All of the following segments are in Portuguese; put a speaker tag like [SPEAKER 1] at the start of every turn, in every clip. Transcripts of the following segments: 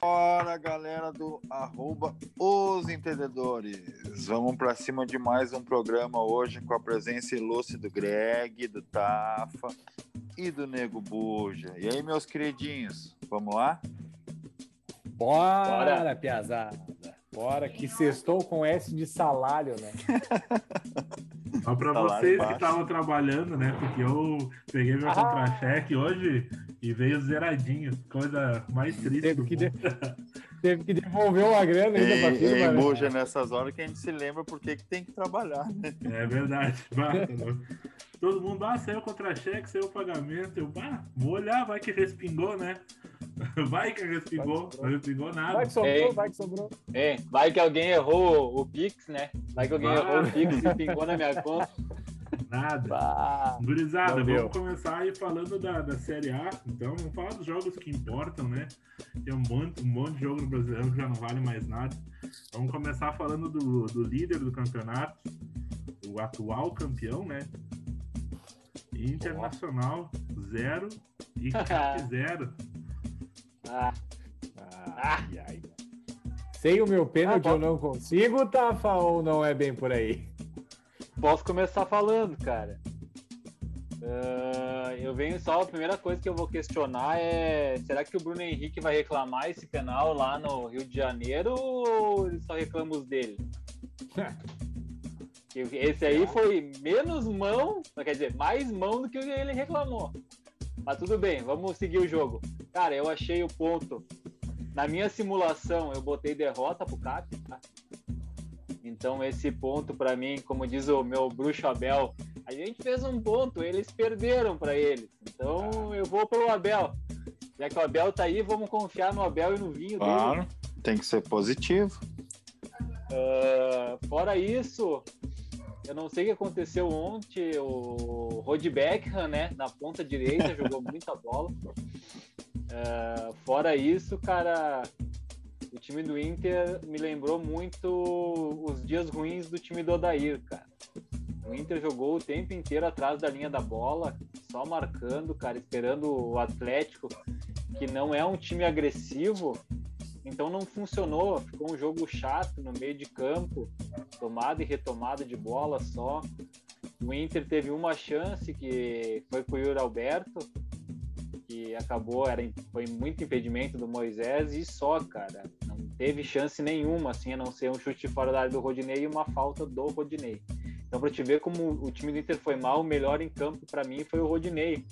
[SPEAKER 1] Bora, galera do arroba Os Entendedores. Vamos para cima de mais um programa hoje com a presença ilustre do Greg, do Tafa e do Nego Buja. E aí, meus queridinhos, vamos lá?
[SPEAKER 2] Bora, Bora. piazada. Bora, que sextou com S de salário, né?
[SPEAKER 3] Só para vocês baixo. que estavam trabalhando, né? Porque eu peguei meu ah. contra-cheque hoje e veio zeradinho. Coisa mais triste
[SPEAKER 2] teve que, de... teve que devolver uma grana ainda para firma.
[SPEAKER 1] E, né? Buja, nessas horas que a gente se lembra porque que tem que trabalhar, né?
[SPEAKER 3] É verdade. Todo mundo, ah, saiu contra-cheque, saiu o pagamento. Eu, ah, vou olhar, vai que respingou, né? Vai que respingou, não respingou nada.
[SPEAKER 2] Vai que sobrou, é, vai que sobrou.
[SPEAKER 4] É, vai que alguém errou o Pix, né? Vai que alguém ah. errou o Pix e pingou na minha conta.
[SPEAKER 3] Nada. Bah, Gurizada, vamos começar aí falando da, da Série A. Então, vamos falar dos jogos que importam, né? Tem um monte, um monte de jogo no Brasileiro que já não vale mais nada. Vamos começar falando do, do líder do campeonato, o atual campeão, né? Internacional, zero e Cap zero.
[SPEAKER 2] Ah. Ah, ai, Sem o meu pênalti ah, eu não consigo, Tafa, ou não é bem por aí?
[SPEAKER 4] Posso começar falando, cara. Uh, eu venho só, a primeira coisa que eu vou questionar é: será que o Bruno Henrique vai reclamar esse penal lá no Rio de Janeiro ou só reclamos dele? esse aí foi menos mão, quer dizer, mais mão do que ele reclamou. Mas tudo bem, vamos seguir o jogo. Cara, eu achei o ponto. Na minha simulação, eu botei derrota pro Cap, tá? Então, esse ponto, para mim, como diz o meu bruxo Abel, a gente fez um ponto, eles perderam para eles. Então, eu vou pro Abel. Já que o Abel tá aí, vamos confiar no Abel e no vinho
[SPEAKER 1] claro,
[SPEAKER 4] dele.
[SPEAKER 1] tem que ser positivo.
[SPEAKER 4] Uh, fora isso, eu não sei o que aconteceu ontem. O Rod Beckham, né, na ponta direita, jogou muita bola. Uh, fora isso, cara, o time do Inter me lembrou muito os dias ruins do time do Odair, cara. O Inter jogou o tempo inteiro atrás da linha da bola, só marcando, cara, esperando o Atlético, que não é um time agressivo, então não funcionou, ficou um jogo chato no meio de campo, tomada e retomada de bola só. O Inter teve uma chance que foi com o Yuri Alberto, que acabou, era, foi muito impedimento do Moisés e só, cara. Não teve chance nenhuma, assim, a não ser um chute fora da área do Rodinei e uma falta do Rodinei. Então, para te ver como o time do Inter foi mal, o melhor em campo para mim foi o Rodinei.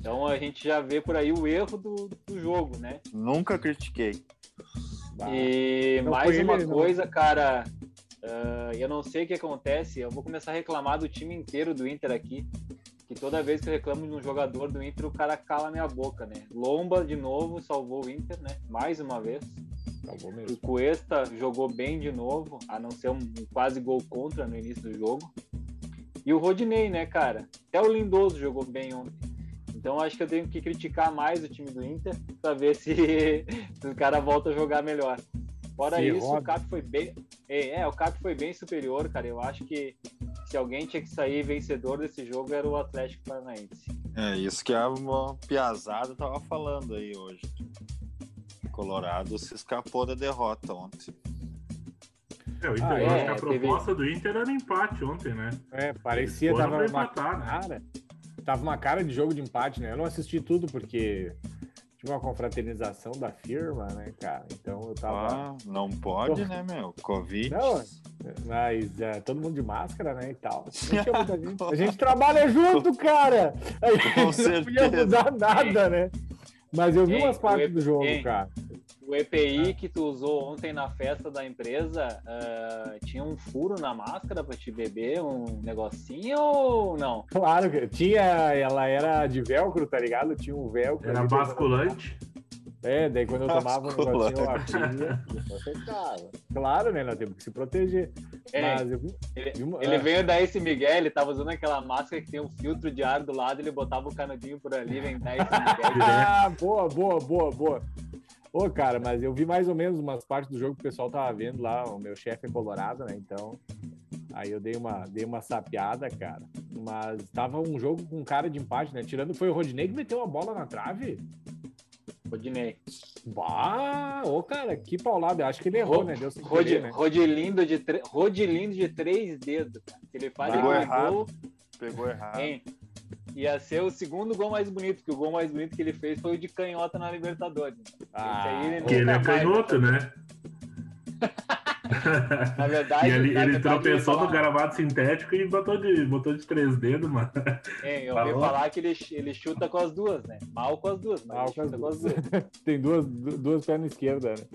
[SPEAKER 4] Então a gente já vê por aí o erro do, do jogo, né?
[SPEAKER 1] Nunca critiquei.
[SPEAKER 4] E não mais uma ele, coisa, não. cara, uh, eu não sei o que acontece, eu vou começar a reclamar do time inteiro do Inter aqui, que toda vez que eu reclamo de um jogador do Inter, o cara cala minha boca, né? Lomba, de novo, salvou o Inter, né? Mais uma vez. Salvou mesmo. O Cuesta jogou bem de novo, a não ser um quase gol contra no início do jogo. E o Rodinei, né, cara? Até o Lindoso jogou bem ontem. Então acho que eu tenho que criticar mais o time do Inter para ver se, se o cara volta a jogar melhor. Fora Sim, isso, óbvio. o Cap foi bem. É, é, o Cap foi bem superior, cara. Eu acho que se alguém tinha que sair vencedor desse jogo era o Atlético Paranaense.
[SPEAKER 1] É isso que a Piazada tava falando aí hoje. Colorado se escapou da derrota ontem.
[SPEAKER 3] É, o Inter, ah, é, a proposta teve... do Inter era empate ontem, né?
[SPEAKER 2] É, parecia tava empatar, né? cara tava uma cara de jogo de empate, né? Eu não assisti tudo porque tinha uma confraternização da firma, né, cara? Então eu tava.
[SPEAKER 1] Ah, não pode, né, meu? Covid.
[SPEAKER 2] Não, mas é, todo mundo de máscara, né, e tal. Gente. A gente trabalha junto, cara! A gente não podia mudar nada, né? Mas eu vi umas partes do jogo, cara
[SPEAKER 4] o EPI que tu usou ontem na festa da empresa uh, tinha um furo na máscara para te beber um negocinho ou não?
[SPEAKER 2] Claro que tinha, ela era de velcro, tá ligado? Tinha um velcro.
[SPEAKER 3] Era basculante.
[SPEAKER 2] É, daí quando eu tomava um negocinho, eu abria, Claro, né? Nós temos que se proteger.
[SPEAKER 4] É, Mas eu ele, uma... ele é. veio da esse Miguel, ele tava usando aquela máscara que tem um filtro de ar do lado, ele botava o canudinho por ali, vem dar esse Miguel.
[SPEAKER 2] ah, boa, boa, boa, boa. Ô, cara, mas eu vi mais ou menos umas partes do jogo que o pessoal tava vendo lá. O meu chefe é colorado, né? Então, Aí eu dei uma, dei uma sapiada, cara. Mas tava um jogo com cara de empate, né? Tirando, foi o Rodinei que meteu a bola na trave?
[SPEAKER 4] Rodinei.
[SPEAKER 2] Bah, ô cara, que paulada. Acho que ele errou, né? Deu
[SPEAKER 4] Rod, querer, né? Rodilindo, de Rodilindo de três dedos, cara. Ele faz
[SPEAKER 1] Pegou errado. Gol. Pegou errado. Hein?
[SPEAKER 4] Ia ser o segundo gol mais bonito, que o gol mais bonito que ele fez foi o de canhota na Libertadores.
[SPEAKER 3] Ah, ele que ele é canhoto, né?
[SPEAKER 4] Na verdade,
[SPEAKER 3] e ele,
[SPEAKER 4] na
[SPEAKER 3] ele
[SPEAKER 4] verdade,
[SPEAKER 3] tropeçou no gravado sintético e botou de, botou de três dedos, mano.
[SPEAKER 4] É, eu ouvi falar que ele, ele chuta com as duas, né? Mal com as duas, mas Mal com as duas. duas.
[SPEAKER 2] Tem duas, duas pernas esquerdas, né?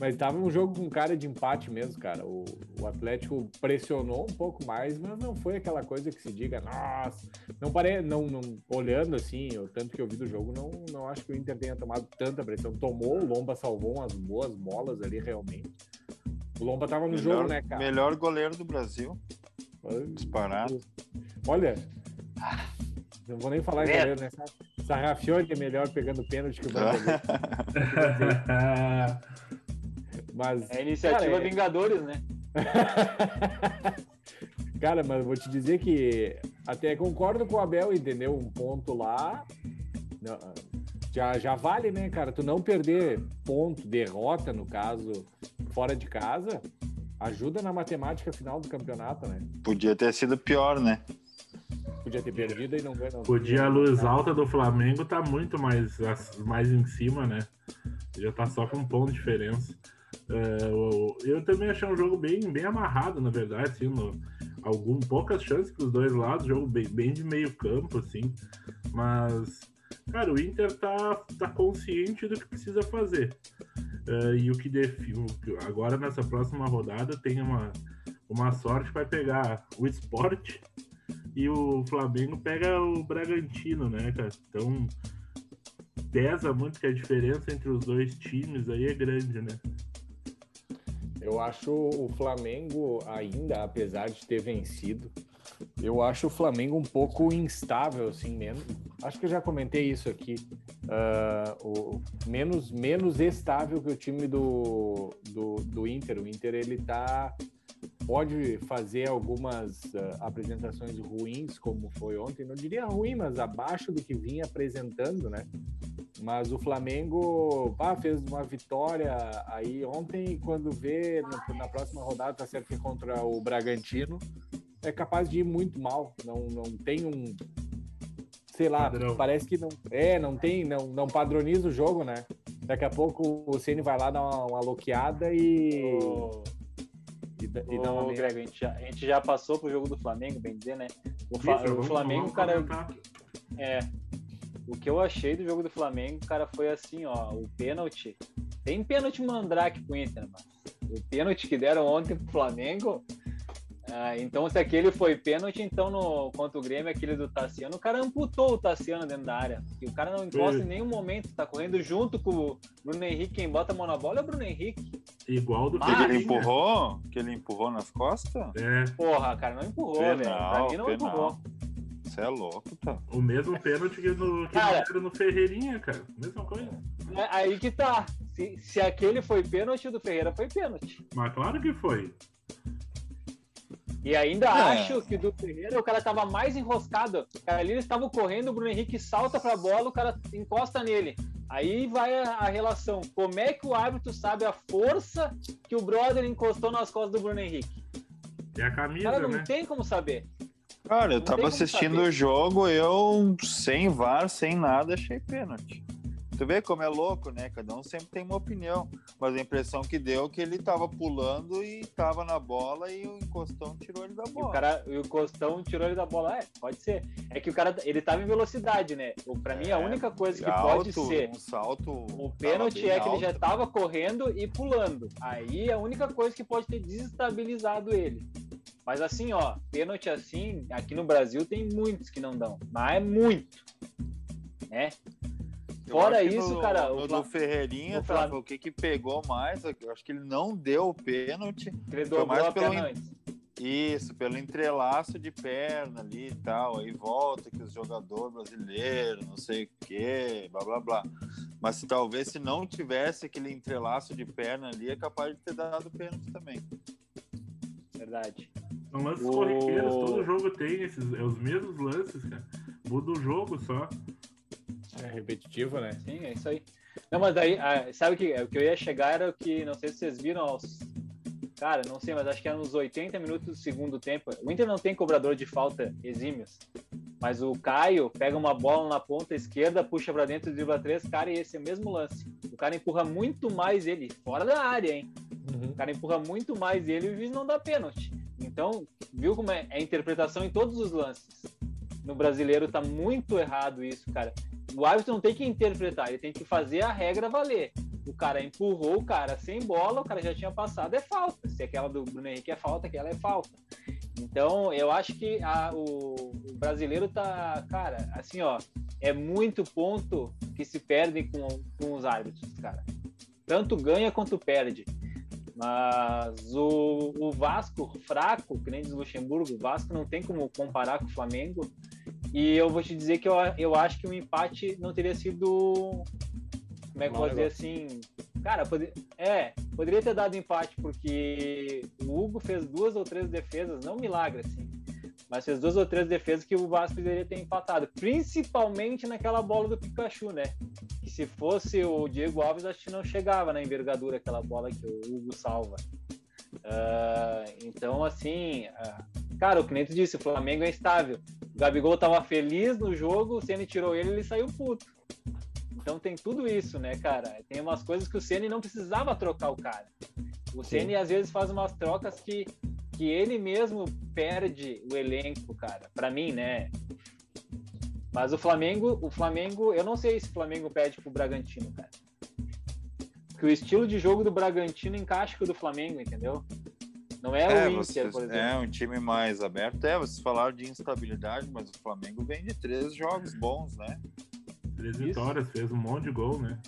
[SPEAKER 2] Mas tava um jogo com cara de empate mesmo, cara. O, o Atlético pressionou um pouco mais, mas não foi aquela coisa que se diga, nossa, não parei, não, não olhando assim, o tanto que eu vi do jogo, não, não acho que o Inter tenha tomado tanta pressão. Tomou, o Lomba salvou umas boas bolas ali realmente. O Lomba tava no
[SPEAKER 1] melhor,
[SPEAKER 2] jogo, né, cara?
[SPEAKER 1] Melhor goleiro do Brasil. Disparado.
[SPEAKER 2] Olha, não vou nem falar em goleiro, né? Sarrafiori é melhor pegando pênalti que o brasileiro.
[SPEAKER 4] mas, é iniciativa cara, é... Vingadores, né?
[SPEAKER 2] cara, mas vou te dizer que até concordo com o Abel, entendeu? Um ponto lá já, já vale, né, cara? Tu não perder ponto, derrota, no caso, fora de casa, ajuda na matemática final do campeonato, né?
[SPEAKER 1] Podia ter sido pior, né?
[SPEAKER 2] Podia ter perdido e não ganhou.
[SPEAKER 3] Podia a luz alta do Flamengo tá muito mais, mais em cima, né? Já tá só com um ponto de diferença. Uh, eu também achei um jogo bem, bem amarrado, na verdade, assim, no, algum, poucas chances para os dois lados, jogo bem, bem de meio campo, assim, mas, cara, o Inter tá, tá consciente do que precisa fazer. Uh, e o que define agora nessa próxima rodada tem uma, uma sorte vai pegar o esporte e o Flamengo pega o Bragantino, né, cara? Então pesa muito que a diferença entre os dois times aí é grande, né?
[SPEAKER 2] Eu acho o Flamengo ainda, apesar de ter vencido, eu acho o Flamengo um pouco instável, assim, menos. Acho que eu já comentei isso aqui. Uh, o, menos, menos estável que o time do, do, do Inter. O Inter, ele tá. Pode fazer algumas uh, apresentações ruins, como foi ontem. Não diria ruim, mas abaixo do que vinha apresentando, né? Mas o Flamengo ah, fez uma vitória aí ontem, quando vê no, na próxima rodada, tá certo que é contra o Bragantino, é capaz de ir muito mal. Não, não tem um. Sei lá, Padrão. parece que não. É, não tem, não, não padroniza o jogo, né? Daqui a pouco o Ceni vai lá dar uma, uma loqueada e.
[SPEAKER 4] Oh. E, e dá uma Greg, a gente, já, a gente já passou pro jogo do Flamengo, bem dizer, né? O, Isso, o Flamengo, cara. É. O que eu achei do jogo do Flamengo, cara, foi assim, ó. O pênalti. Tem pênalti mandrake pro Inter, mano. O pênalti que deram ontem pro Flamengo ah, então, se aquele foi pênalti, então no, contra o Grêmio, aquele do Tassiano, o cara amputou o Tassiano dentro da área. E o cara não encosta em nenhum momento, tá correndo junto com o Bruno Henrique. Quem bota a mão na bola é o Bruno Henrique.
[SPEAKER 3] Igual do
[SPEAKER 1] que ele empurrou? Que ele empurrou nas costas?
[SPEAKER 4] É. Porra, cara, não empurrou, velho. Pra mim não penal. empurrou.
[SPEAKER 1] Você é louco, tá?
[SPEAKER 3] O mesmo pênalti que no, que cara, no Ferreirinha, cara. Mesma coisa.
[SPEAKER 4] É, aí que tá. Se, se aquele foi pênalti, o do Ferreira foi pênalti.
[SPEAKER 3] Mas claro que foi.
[SPEAKER 4] E ainda é. acho que do Ferreira o cara tava mais enroscado. Cara, ali eles estavam correndo, o Bruno Henrique salta pra bola, o cara encosta nele. Aí vai a, a, relação. Como é que o árbitro sabe a força que o brother encostou nas costas do Bruno Henrique?
[SPEAKER 3] É a camisa,
[SPEAKER 4] cara, não
[SPEAKER 3] né?
[SPEAKER 4] tem como saber.
[SPEAKER 1] Cara, eu não tava assistindo o jogo, eu sem VAR, sem nada, achei pênalti. Tu vê como é louco, né? Cada um sempre tem uma opinião. Mas a impressão que deu é que ele tava pulando e tava na bola e o encostão tirou ele da bola.
[SPEAKER 4] E o, cara, e o encostão tirou ele da bola. É, pode ser. É que o cara, ele tava em velocidade, né? Pra é, mim, a é, única coisa que alto, pode ser.
[SPEAKER 1] Um salto.
[SPEAKER 4] O pênalti é que ele já tava correndo e pulando. Aí é a única coisa que pode ter desestabilizado ele. Mas assim, ó, pênalti assim, aqui no Brasil tem muitos que não dão. Mas é muito. Né? Fora isso,
[SPEAKER 1] no,
[SPEAKER 4] cara.
[SPEAKER 1] No, o do Ferreirinha, tá, o que que pegou mais? Eu acho que ele não deu o pênalti.
[SPEAKER 4] Ele dobrou mais pelo perna
[SPEAKER 1] Isso, pelo entrelaço de perna ali e tal. Aí volta que os jogadores brasileiros, não sei o quê, blá blá blá. Mas se, talvez se não tivesse aquele entrelaço de perna ali, é capaz de ter dado pênalti também.
[SPEAKER 4] Verdade.
[SPEAKER 3] São lances o... corriqueiros, todo jogo tem esses, é os mesmos lances, cara. Muda o jogo só.
[SPEAKER 2] É repetitivo, né?
[SPEAKER 4] Sim, é isso aí. Não, mas daí, ah, sabe o que, o que eu ia chegar era o que, não sei se vocês viram aos. Cara, não sei, mas acho que era nos 80 minutos do segundo tempo. O Inter não tem cobrador de falta exímios. Mas o Caio pega uma bola na ponta esquerda, puxa para dentro, dribla três, cara, e esse é o mesmo lance. O cara empurra muito mais ele, fora da área, hein? Uhum. O cara empurra muito mais ele e o juiz não dá pênalti. Então, viu como é? É interpretação em todos os lances. No brasileiro tá muito errado isso, cara. O árbitro não tem que interpretar, ele tem que fazer a regra valer. O cara empurrou o cara sem bola, o cara já tinha passado, é falta. Se aquela do Bruno Henrique é falta, aquela é falta. Então, eu acho que a, o, o, brasileiro tá, cara, assim, ó, é muito ponto que se perde com, com os árbitros, cara. Tanto ganha quanto perde. Mas o, o Vasco, fraco, que nem diz Luxemburgo, o Vasco não tem como comparar com o Flamengo. E eu vou te dizer que eu, eu acho que o um empate não teria sido. Como é que eu vou dizer assim? Cara, pode, é, poderia ter dado empate, porque o Hugo fez duas ou três defesas, não milagre, assim, mas fez duas ou três defesas que o Vasco poderia ter empatado, principalmente naquela bola do Pikachu, né? Que se fosse o Diego Alves, acho que não chegava na envergadura aquela bola que o Hugo salva. Uh, então, assim, uh, cara, o cliente disse: o Flamengo é instável. O Gabigol tava feliz no jogo, se ele tirou ele, ele saiu puto. Então tem tudo isso, né, cara? Tem umas coisas que o Ceni não precisava trocar o cara. O Ceni às vezes faz umas trocas que, que ele mesmo perde o elenco, cara. Para mim, né? Mas o Flamengo, o Flamengo, eu não sei se o Flamengo perde pro Bragantino, cara. Porque o estilo de jogo do Bragantino encaixa com o do Flamengo, entendeu? Não é, é o Inter, vocês, por exemplo.
[SPEAKER 1] É um time mais aberto. É, vocês falaram de instabilidade, mas o Flamengo vem de três jogos bons, né?
[SPEAKER 3] Três Isso. vitórias, fez um monte de gol, né?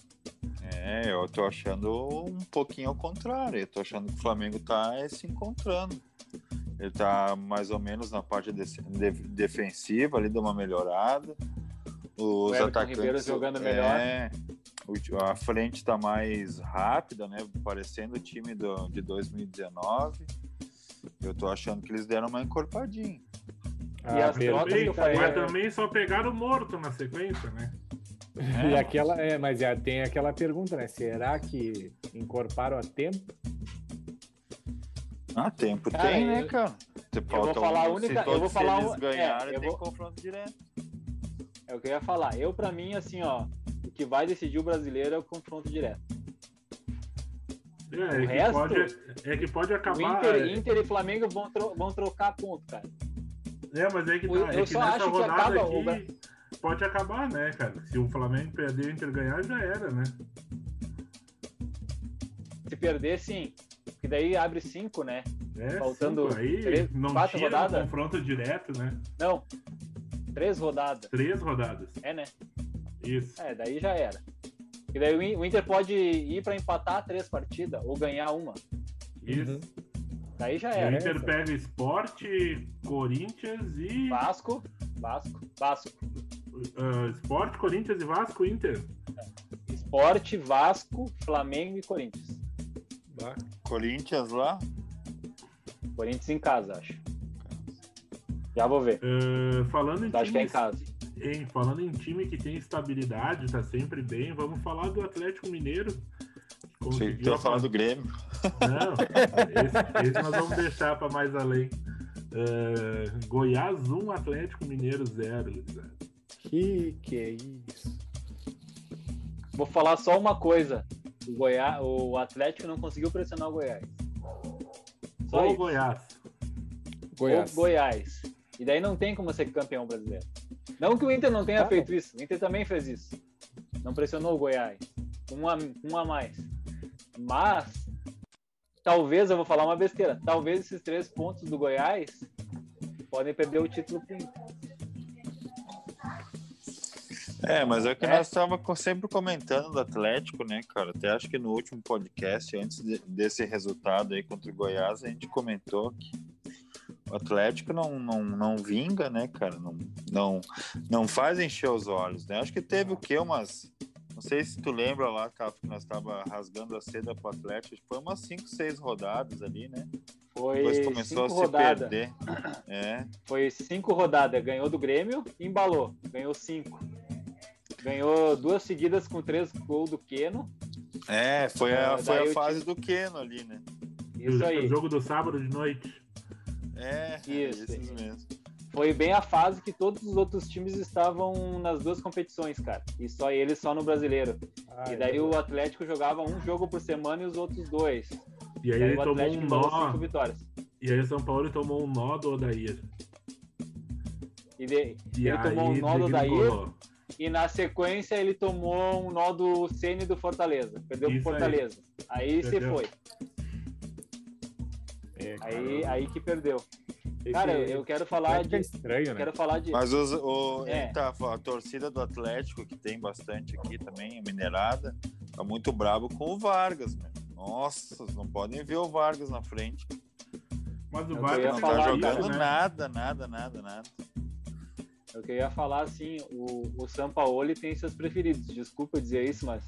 [SPEAKER 1] É, eu tô achando um pouquinho ao contrário. Eu tô achando que o Flamengo tá se encontrando. Ele tá mais ou menos na parte de, de, defensiva, ali deu uma melhorada. Os o atacantes Ribeiro
[SPEAKER 4] jogando melhor. É,
[SPEAKER 1] a frente tá mais rápida, né? Parecendo o time do, de 2019. Eu tô achando que eles deram uma encorpadinha.
[SPEAKER 3] Ah, e as eu falei, mas também só pegaram morto na sequência, né?
[SPEAKER 2] É. E aquela, é, mas é, tem aquela pergunta, né? Será que incorporaram a tempo?
[SPEAKER 1] Ah, tempo cara, tem, né, cara?
[SPEAKER 4] eu vou falar a única, eu vou falar
[SPEAKER 1] eles ganharem, é, tem vou... confronto direto.
[SPEAKER 4] É o que eu ia falar. Eu para mim assim, ó, o que vai decidir o brasileiro é o confronto direto.
[SPEAKER 3] É, o é, resto, que pode, é que pode acabar.
[SPEAKER 4] Inter, é... Inter e Flamengo vão, tro vão trocar ponto, cara.
[SPEAKER 3] É, mas é que, tá, é que nessa rodada aqui pode acabar, né, cara? Se o Flamengo perder e o Inter ganhar, já era, né?
[SPEAKER 4] Se perder, sim. Porque daí abre cinco, né?
[SPEAKER 3] É, Faltando cinco. aí três, não quatro rodadas. confronto direto, né?
[SPEAKER 4] Não. Três rodadas.
[SPEAKER 3] Três rodadas.
[SPEAKER 4] É, né?
[SPEAKER 3] Isso.
[SPEAKER 4] É, daí já era. E daí o Inter pode ir para empatar três partidas ou ganhar uma.
[SPEAKER 3] Isso. Uhum.
[SPEAKER 4] Daí já era.
[SPEAKER 3] O Inter pega Esporte, Corinthians e.
[SPEAKER 4] Vasco. Vasco. Vasco.
[SPEAKER 3] Uh, Esporte, Corinthians e Vasco, Inter.
[SPEAKER 4] Esporte, Vasco, Flamengo e Corinthians.
[SPEAKER 1] Corinthians lá?
[SPEAKER 4] Corinthians em casa, acho. Já vou ver.
[SPEAKER 3] Uh, falando em
[SPEAKER 4] acho que é em casa.
[SPEAKER 3] Em, falando em time que tem estabilidade, tá sempre bem, vamos falar do Atlético Mineiro.
[SPEAKER 1] Sei que falar do Grêmio.
[SPEAKER 3] Não, esse, esse nós vamos deixar para mais além. Uh, Goiás 1, Atlético Mineiro 0.
[SPEAKER 2] Que que é isso?
[SPEAKER 4] Vou falar só uma coisa. O, Goiás, o Atlético não conseguiu pressionar o Goiás.
[SPEAKER 3] Só o Goiás.
[SPEAKER 4] Goiás. O Goiás. E daí não tem como ser campeão brasileiro. Não que o Inter não tenha tá feito isso. O Inter também fez isso. Não pressionou o Goiás. Um a, um a mais. Mas, talvez, eu vou falar uma besteira. Talvez esses três pontos do Goiás podem perder o título pro Inter.
[SPEAKER 1] É, mas é o que é. nós estávamos sempre comentando do Atlético, né, cara? Até acho que no último podcast, antes de, desse resultado aí contra o Goiás, a gente comentou que o Atlético não, não, não vinga, né, cara? Não, não, não faz encher os olhos, né? Acho que teve o quê? Umas Não sei se tu lembra lá, Tafa, que nós tava rasgando a seda pro Atlético. Foi umas 5, 6 rodadas ali, né?
[SPEAKER 4] Foi Depois começou a se rodada. perder. É. Foi cinco rodadas. Ganhou do Grêmio e embalou. Ganhou cinco. Ganhou duas seguidas com três gols do Keno.
[SPEAKER 1] É, foi a, foi a fase do Keno ali, né?
[SPEAKER 3] Isso aí. O jogo do sábado de noite.
[SPEAKER 1] É, isso, esses mesmo.
[SPEAKER 4] Foi bem a fase que todos os outros times estavam nas duas competições, cara. E só ele só no brasileiro. Ai, e daí o Atlético jogava um jogo por semana e os outros dois.
[SPEAKER 3] E aí, e aí ele tomou um nó. E aí o São Paulo tomou um nó do Odair.
[SPEAKER 4] E, de... e ele tomou um nó do Odair. E na sequência ele tomou um nó do Ceni do Fortaleza. Perdeu Isso pro Fortaleza. Aí, aí você foi. É, aí, aí que perdeu. Esse cara, eu quero falar de. É estranho, né? Quero falar de.
[SPEAKER 1] Mas os, o, é. tá, a torcida do Atlético, que tem bastante aqui também, minerada, tá muito brabo com o Vargas, né? Nossa, não podem ver o Vargas na frente.
[SPEAKER 3] Mas o Vargas
[SPEAKER 1] não tá jogando isso, né? nada, nada, nada, nada.
[SPEAKER 4] Eu queria falar assim, o, o Sampaoli tem seus preferidos. Desculpa dizer isso, mas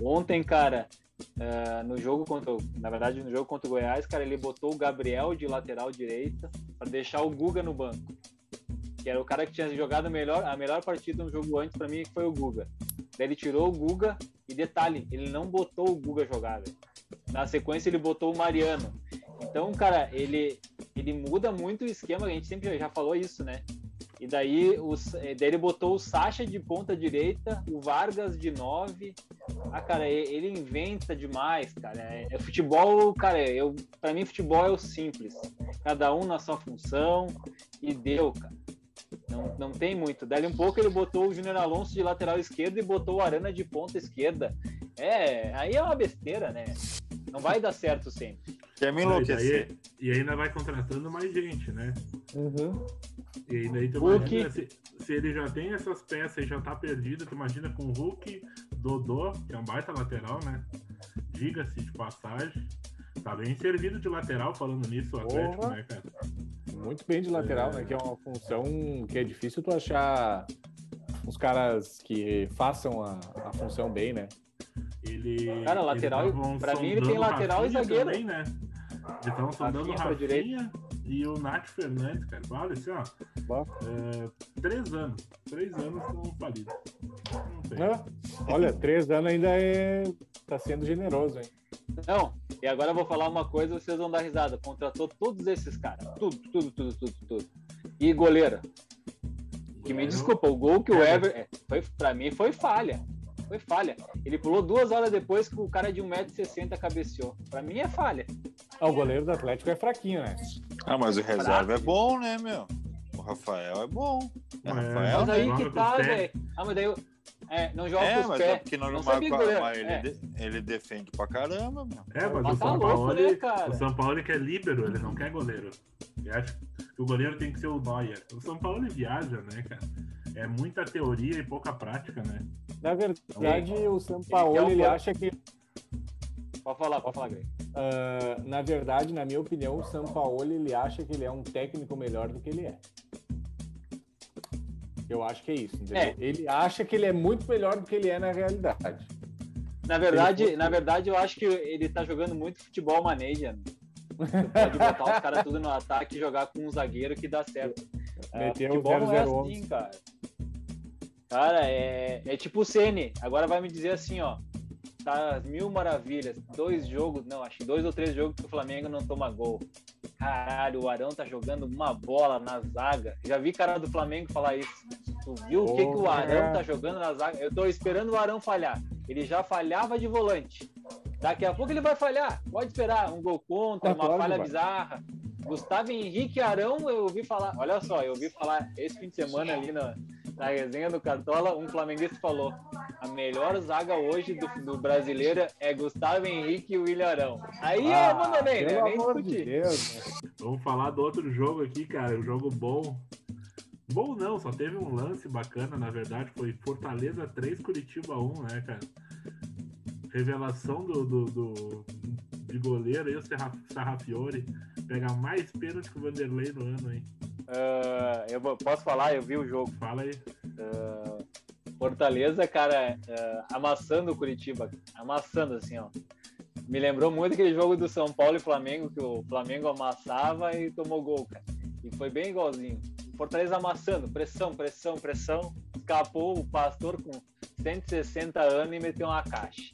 [SPEAKER 4] ontem, cara, uh, no jogo contra, na verdade, no jogo contra o Goiás, cara, ele botou o Gabriel de lateral direita para deixar o Guga no banco. Que era o cara que tinha jogado melhor, a melhor partida no jogo antes para mim, que foi o Guga. Daí ele tirou o Guga e detalhe, ele não botou o Guga jogar. Véio. Na sequência ele botou o Mariano. Então, cara, ele ele muda muito o esquema, a gente sempre já falou isso, né? E daí, os, eh, daí ele botou o Sacha de ponta direita, o Vargas de nove. Ah, cara, ele inventa demais, cara. É, é futebol, cara, eu, pra mim futebol é o simples. Cada um na sua função e deu, cara. Não, não tem muito. Dali um pouco ele botou o Júnior Alonso de lateral esquerdo e botou o Arana de ponta esquerda. É, aí é uma besteira, né? Não vai dar certo sempre.
[SPEAKER 1] Quer me enlouquecer.
[SPEAKER 3] E, e ainda vai contratando mais gente, né?
[SPEAKER 4] Uhum.
[SPEAKER 3] E aí daí tu imagina, se, se, ele já tem essas peças e já tá perdido, tu imagina com o Hulk, Dodô, que é um baita lateral, né? Diga-se de passagem. Tá bem servido de lateral falando nisso, o Atlético, Porra. né, cara?
[SPEAKER 2] Muito bem de lateral, é... né? Que é uma função que é difícil tu achar uns caras que façam a, a função bem, né?
[SPEAKER 3] Ele.
[SPEAKER 4] Cara, lateral, pra mim ele tem lateral e zagueiro.
[SPEAKER 3] Também, né? Estavam sondando o Rafinha e o Nath Fernandes, cara. Vale assim, ó. É, três anos. Três anos estão falidos.
[SPEAKER 2] É. Olha, três anos ainda é. tá sendo generoso, hein?
[SPEAKER 4] Não, e agora eu vou falar uma coisa vocês vão dar risada. Contratou todos esses caras. Tudo, tudo, tudo, tudo, tudo. E goleira. Que me desculpa, o gol que o Ever. É, foi, pra mim foi falha. Foi falha. Ele pulou duas horas depois que o cara de 1,60m cabeceou. Pra mim é falha.
[SPEAKER 2] Ah, o goleiro do Atlético é fraquinho, né?
[SPEAKER 1] Ah, mas o reserva é bom, né, meu? O Rafael é bom. É, é Rafael,
[SPEAKER 4] mas aí que tá, velho. Ah, mas daí eu... É, não joga é, com os mas pés. É
[SPEAKER 1] porque não, não sabia mas ele, é. de, ele defende pra caramba, meu.
[SPEAKER 3] É, mas, mas o, tá São louco, Paulo, né, cara? o São Paulo quer líbero, ele não quer goleiro. Ele acha que o goleiro tem que ser o Neuer. O São Paulo viaja, né, cara? É muita teoria e pouca prática, né?
[SPEAKER 2] Na verdade, o São Paulo, ele, ele acha que...
[SPEAKER 4] Pode falar, pode falar, Greg.
[SPEAKER 2] Uh, na verdade, na minha opinião, o São Paulo ele acha que ele é um técnico melhor do que ele é. Eu acho que é isso, entendeu? É. Ele acha que ele é muito melhor do que ele é na realidade.
[SPEAKER 4] Na verdade, na verdade, eu acho que ele tá jogando muito futebol manager. Você pode botar os caras tudo no ataque e jogar com um zagueiro que dá certo.
[SPEAKER 2] É, Meteu o 0 é assim,
[SPEAKER 4] cara. Cara, é, é tipo o Ceni. Agora vai me dizer assim, ó tá mil maravilhas. Dois jogos, não, acho que dois ou três jogos que o Flamengo não toma gol. Caralho, o Arão tá jogando uma bola na zaga. Já vi cara do Flamengo falar isso. Tu viu o que, que o Arão tá jogando na zaga? Eu tô esperando o Arão falhar. Ele já falhava de volante. Daqui a pouco ele vai falhar. Pode esperar um gol contra, uma falha bizarra. Gustavo Henrique Arão, eu ouvi falar. Olha só, eu ouvi falar esse fim de semana ali na, na resenha do Cartola, um flamenguista falou: a melhor zaga hoje do, do brasileiro é Gustavo Henrique e o Ilharão. Aí ah, é Vanderlei, né? Nem discutir. De Deus?
[SPEAKER 3] Vamos falar do outro jogo aqui, cara. Um jogo bom. Bom não, só teve um lance bacana, na verdade. Foi Fortaleza 3, Curitiba 1, né, cara? Revelação do, do, do de goleiro aí, o Sarrafiore. Pega mais pênalti que o Vanderlei no ano, hein?
[SPEAKER 4] Uh, eu posso falar, eu vi o jogo.
[SPEAKER 3] Fala aí.
[SPEAKER 4] Uh, Fortaleza, cara, uh, amassando o Curitiba, amassando assim, ó. Me lembrou muito aquele jogo do São Paulo e Flamengo, que o Flamengo amassava e tomou gol, cara. E foi bem igualzinho. Fortaleza amassando, pressão, pressão, pressão. Escapou o Pastor com 160 anos e meteu uma caixa.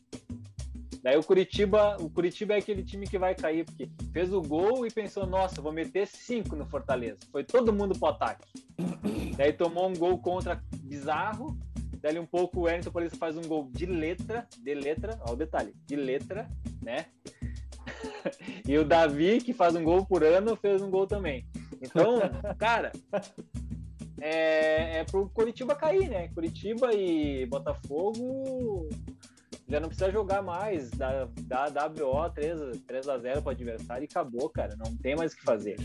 [SPEAKER 4] Daí o Curitiba, o Curitiba é aquele time que vai cair, porque fez o gol e pensou, nossa, vou meter cinco no Fortaleza. Foi todo mundo pro ataque. Daí tomou um gol contra bizarro. Daí um pouco o Wellington Paulista faz um gol de letra, de letra, ó o detalhe, de letra, né? e o Davi, que faz um gol por ano, fez um gol também. Então, cara, é, é pro Curitiba cair, né? Curitiba e Botafogo já não precisa jogar mais, dá, dá WO 3, 3 a 0 para o adversário e acabou, cara. Não tem mais o que fazer.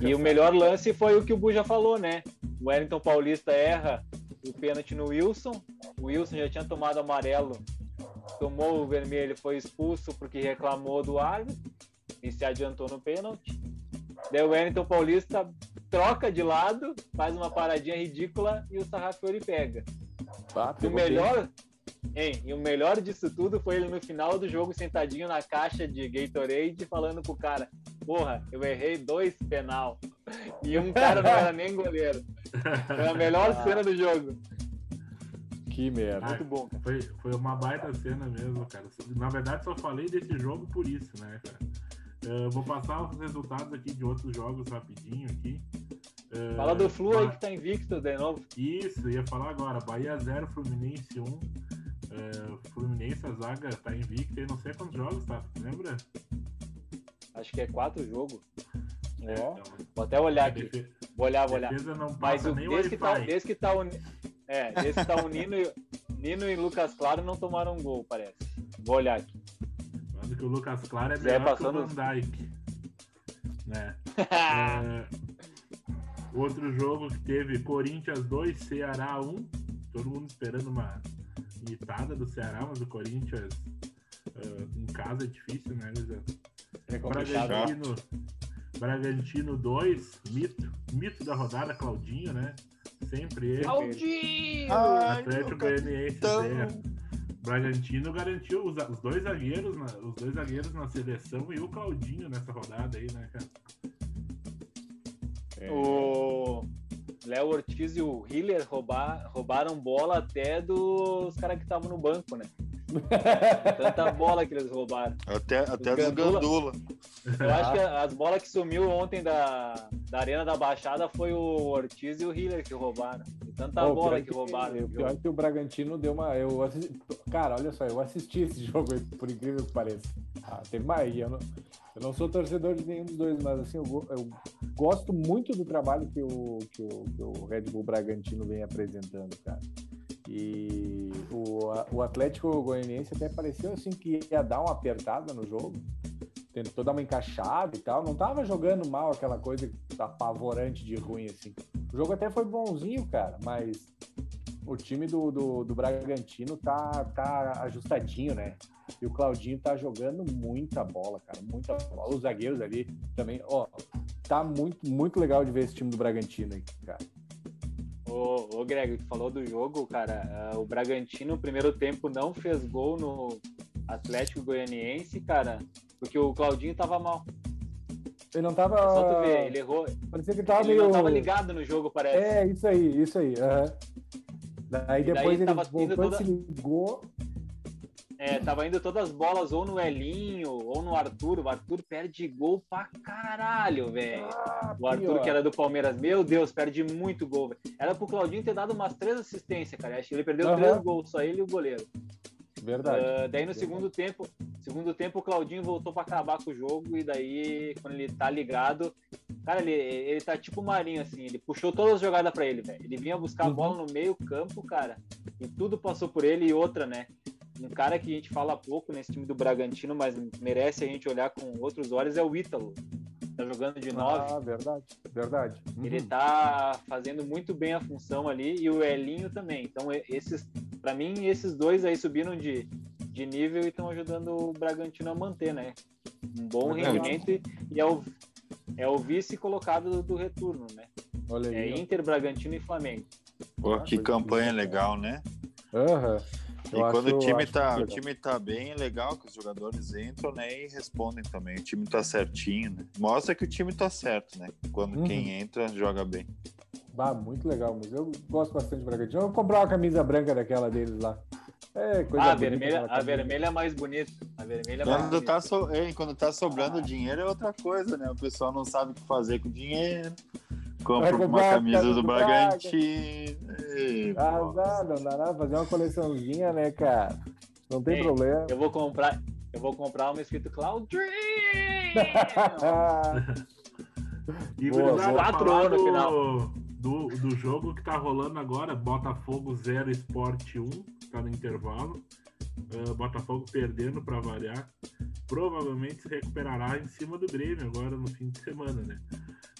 [SPEAKER 4] E o melhor lance foi o que o Bu já falou, né? O Wellington Paulista erra o pênalti no Wilson. O Wilson já tinha tomado amarelo, tomou o vermelho, foi expulso porque reclamou do árbitro e se adiantou no pênalti. Daí o Wellington Paulista troca de lado, faz uma paradinha ridícula e o Sarrafiori pega. O melhor, Hein, e o melhor disso tudo foi ele no final do jogo sentadinho na caixa de Gatorade falando pro cara: Porra, eu errei dois penal. E um cara não era nem goleiro. Foi a melhor ah. cena do jogo.
[SPEAKER 2] Que merda.
[SPEAKER 3] Muito bom. Cara. Foi, foi uma baita cena mesmo, cara. Na verdade, só falei desse jogo por isso, né, cara? Uh, vou passar os resultados aqui de outros jogos rapidinho aqui.
[SPEAKER 4] Uh, Fala do Flu aí que tá invicto de novo.
[SPEAKER 3] Isso, ia falar agora. Bahia 0, Fluminense 1. É, Fluminense, a zaga tá invicta e não sei quantos jogos, tá? Lembra?
[SPEAKER 4] Acho que é quatro jogos. É, então, vou até olhar aqui. Defesa, vou olhar, vou olhar. Mas o, desde, que tá, desde que tá uni... é, desde que tá o Nino, e, Nino e Lucas Claro não tomaram um gol, parece. Vou olhar aqui.
[SPEAKER 3] Quando que o Lucas Claro é melhor passando... que o Van Dijk. Né? é, outro jogo que teve Corinthians 2, Ceará 1. Todo mundo esperando uma limitada do Ceará, mas o Corinthians uh, em casa é difícil, né, Luizão? É Bragantino, Bragantino 2, mito, mito da rodada, Claudinho, né? Sempre ele.
[SPEAKER 4] Claudinho!
[SPEAKER 3] Atlético Goianiense 0. Bragantino garantiu os, os, dois zagueiros, na, os dois zagueiros na seleção e o Claudinho nessa rodada aí, né, cara?
[SPEAKER 4] É. O Léo Ortiz e o Hiller roubar, roubaram bola até dos caras que estavam no banco, né? Tanta bola que eles roubaram.
[SPEAKER 1] Até, até dos Gandula.
[SPEAKER 4] Eu acho que as bolas que sumiu ontem da, da Arena da Baixada foi o Ortiz e o Hiller que roubaram. E tanta oh, bola que, que roubaram.
[SPEAKER 2] O pior é que o Bragantino deu uma. Eu assisti, cara, olha só, eu assisti esse jogo aí, por incrível que pareça. Ah, teve mais. Eu não, eu não sou torcedor de nenhum dos dois, mas assim, eu, eu gosto muito do trabalho que o, que o, que o Red Bull Bragantino vem apresentando, cara. E o, o Atlético Goianiense até pareceu assim que ia dar uma apertada no jogo, tentou dar uma encaixada e tal. Não tava jogando mal aquela coisa apavorante de ruim assim. O jogo até foi bonzinho, cara, mas o time do, do, do Bragantino tá, tá ajustadinho, né? E o Claudinho tá jogando muita bola, cara, muita bola. Os zagueiros ali também, ó, tá muito, muito legal de ver esse time do Bragantino aí, cara.
[SPEAKER 4] Ô, ô Greg, tu falou do jogo, cara. Uh, o Bragantino, no primeiro tempo, não fez gol no Atlético Goianiense, cara, porque o Claudinho tava mal.
[SPEAKER 2] Ele não tava.
[SPEAKER 4] É só tu ver, ele errou.
[SPEAKER 2] Parecia que tava
[SPEAKER 4] ele
[SPEAKER 2] meio.
[SPEAKER 4] não tava ligado no jogo, parece.
[SPEAKER 2] É, isso aí, isso aí. Uhum. Daí depois daí ele voltou toda... se ligou.
[SPEAKER 4] É, tava indo todas as bolas ou no Elinho ou no Arthur. O Arthur perde gol pra caralho, velho. Ah, o Arthur, pior. que era do Palmeiras, meu Deus, perde muito gol, véio. Era pro Claudinho ter dado umas três assistências, cara. Acho que ele perdeu uhum. três gols, só ele e o goleiro.
[SPEAKER 2] Verdade. Uh,
[SPEAKER 4] daí no Verdade. segundo tempo, segundo tempo o Claudinho voltou para acabar com o jogo e daí quando ele tá ligado, cara, ele, ele tá tipo Marinho assim, ele puxou todas as jogadas para ele, velho. Ele vinha buscar a bola uhum. no meio campo, cara, e tudo passou por ele e outra, né? Um cara que a gente fala pouco nesse time do Bragantino, mas merece a gente olhar com outros olhos, é o Ítalo. Tá jogando de nove.
[SPEAKER 2] Ah, verdade, verdade.
[SPEAKER 4] Uhum. Ele tá fazendo muito bem a função ali e o Elinho também. Então, esses, para mim, esses dois aí subiram de, de nível e estão ajudando o Bragantino a manter, né? Um bom rendimento e, e é o, é o vice colocado do, do retorno, né? Olha aí, é Inter, Bragantino e Flamengo.
[SPEAKER 1] Pô, ah, que campanha legal, né?
[SPEAKER 2] Aham. Uhum.
[SPEAKER 1] E quando o time, tá, o time tá bem, é legal que os jogadores entram né, e respondem também. O time tá certinho, né? Mostra que o time tá certo, né? Quando uhum. quem entra joga bem.
[SPEAKER 2] Bah, muito legal, mas eu gosto bastante de Bragantino. Eu vou comprar uma camisa branca daquela deles lá.
[SPEAKER 4] É, coisa ah, a vermelha, a vermelha é mais bonita. A vermelha é
[SPEAKER 1] quando,
[SPEAKER 4] mais
[SPEAKER 1] tá so... Ei, quando tá sobrando ah. dinheiro é outra coisa, né? O pessoal não sabe o que fazer com o dinheiro. Compra uma camisa do Bragantino.
[SPEAKER 2] Ah, dá nada. Fazer uma coleçãozinha, né, cara? Não tem Ei, problema.
[SPEAKER 4] Eu vou comprar. Eu vou comprar uma escrito Cloud Dream!
[SPEAKER 3] e boa, boa. quatro anos no final. Do, do jogo que tá rolando agora, Botafogo 0 Sport 1 tá no intervalo. Uh, Botafogo perdendo para variar. Provavelmente se recuperará em cima do Grêmio agora no fim de semana, né?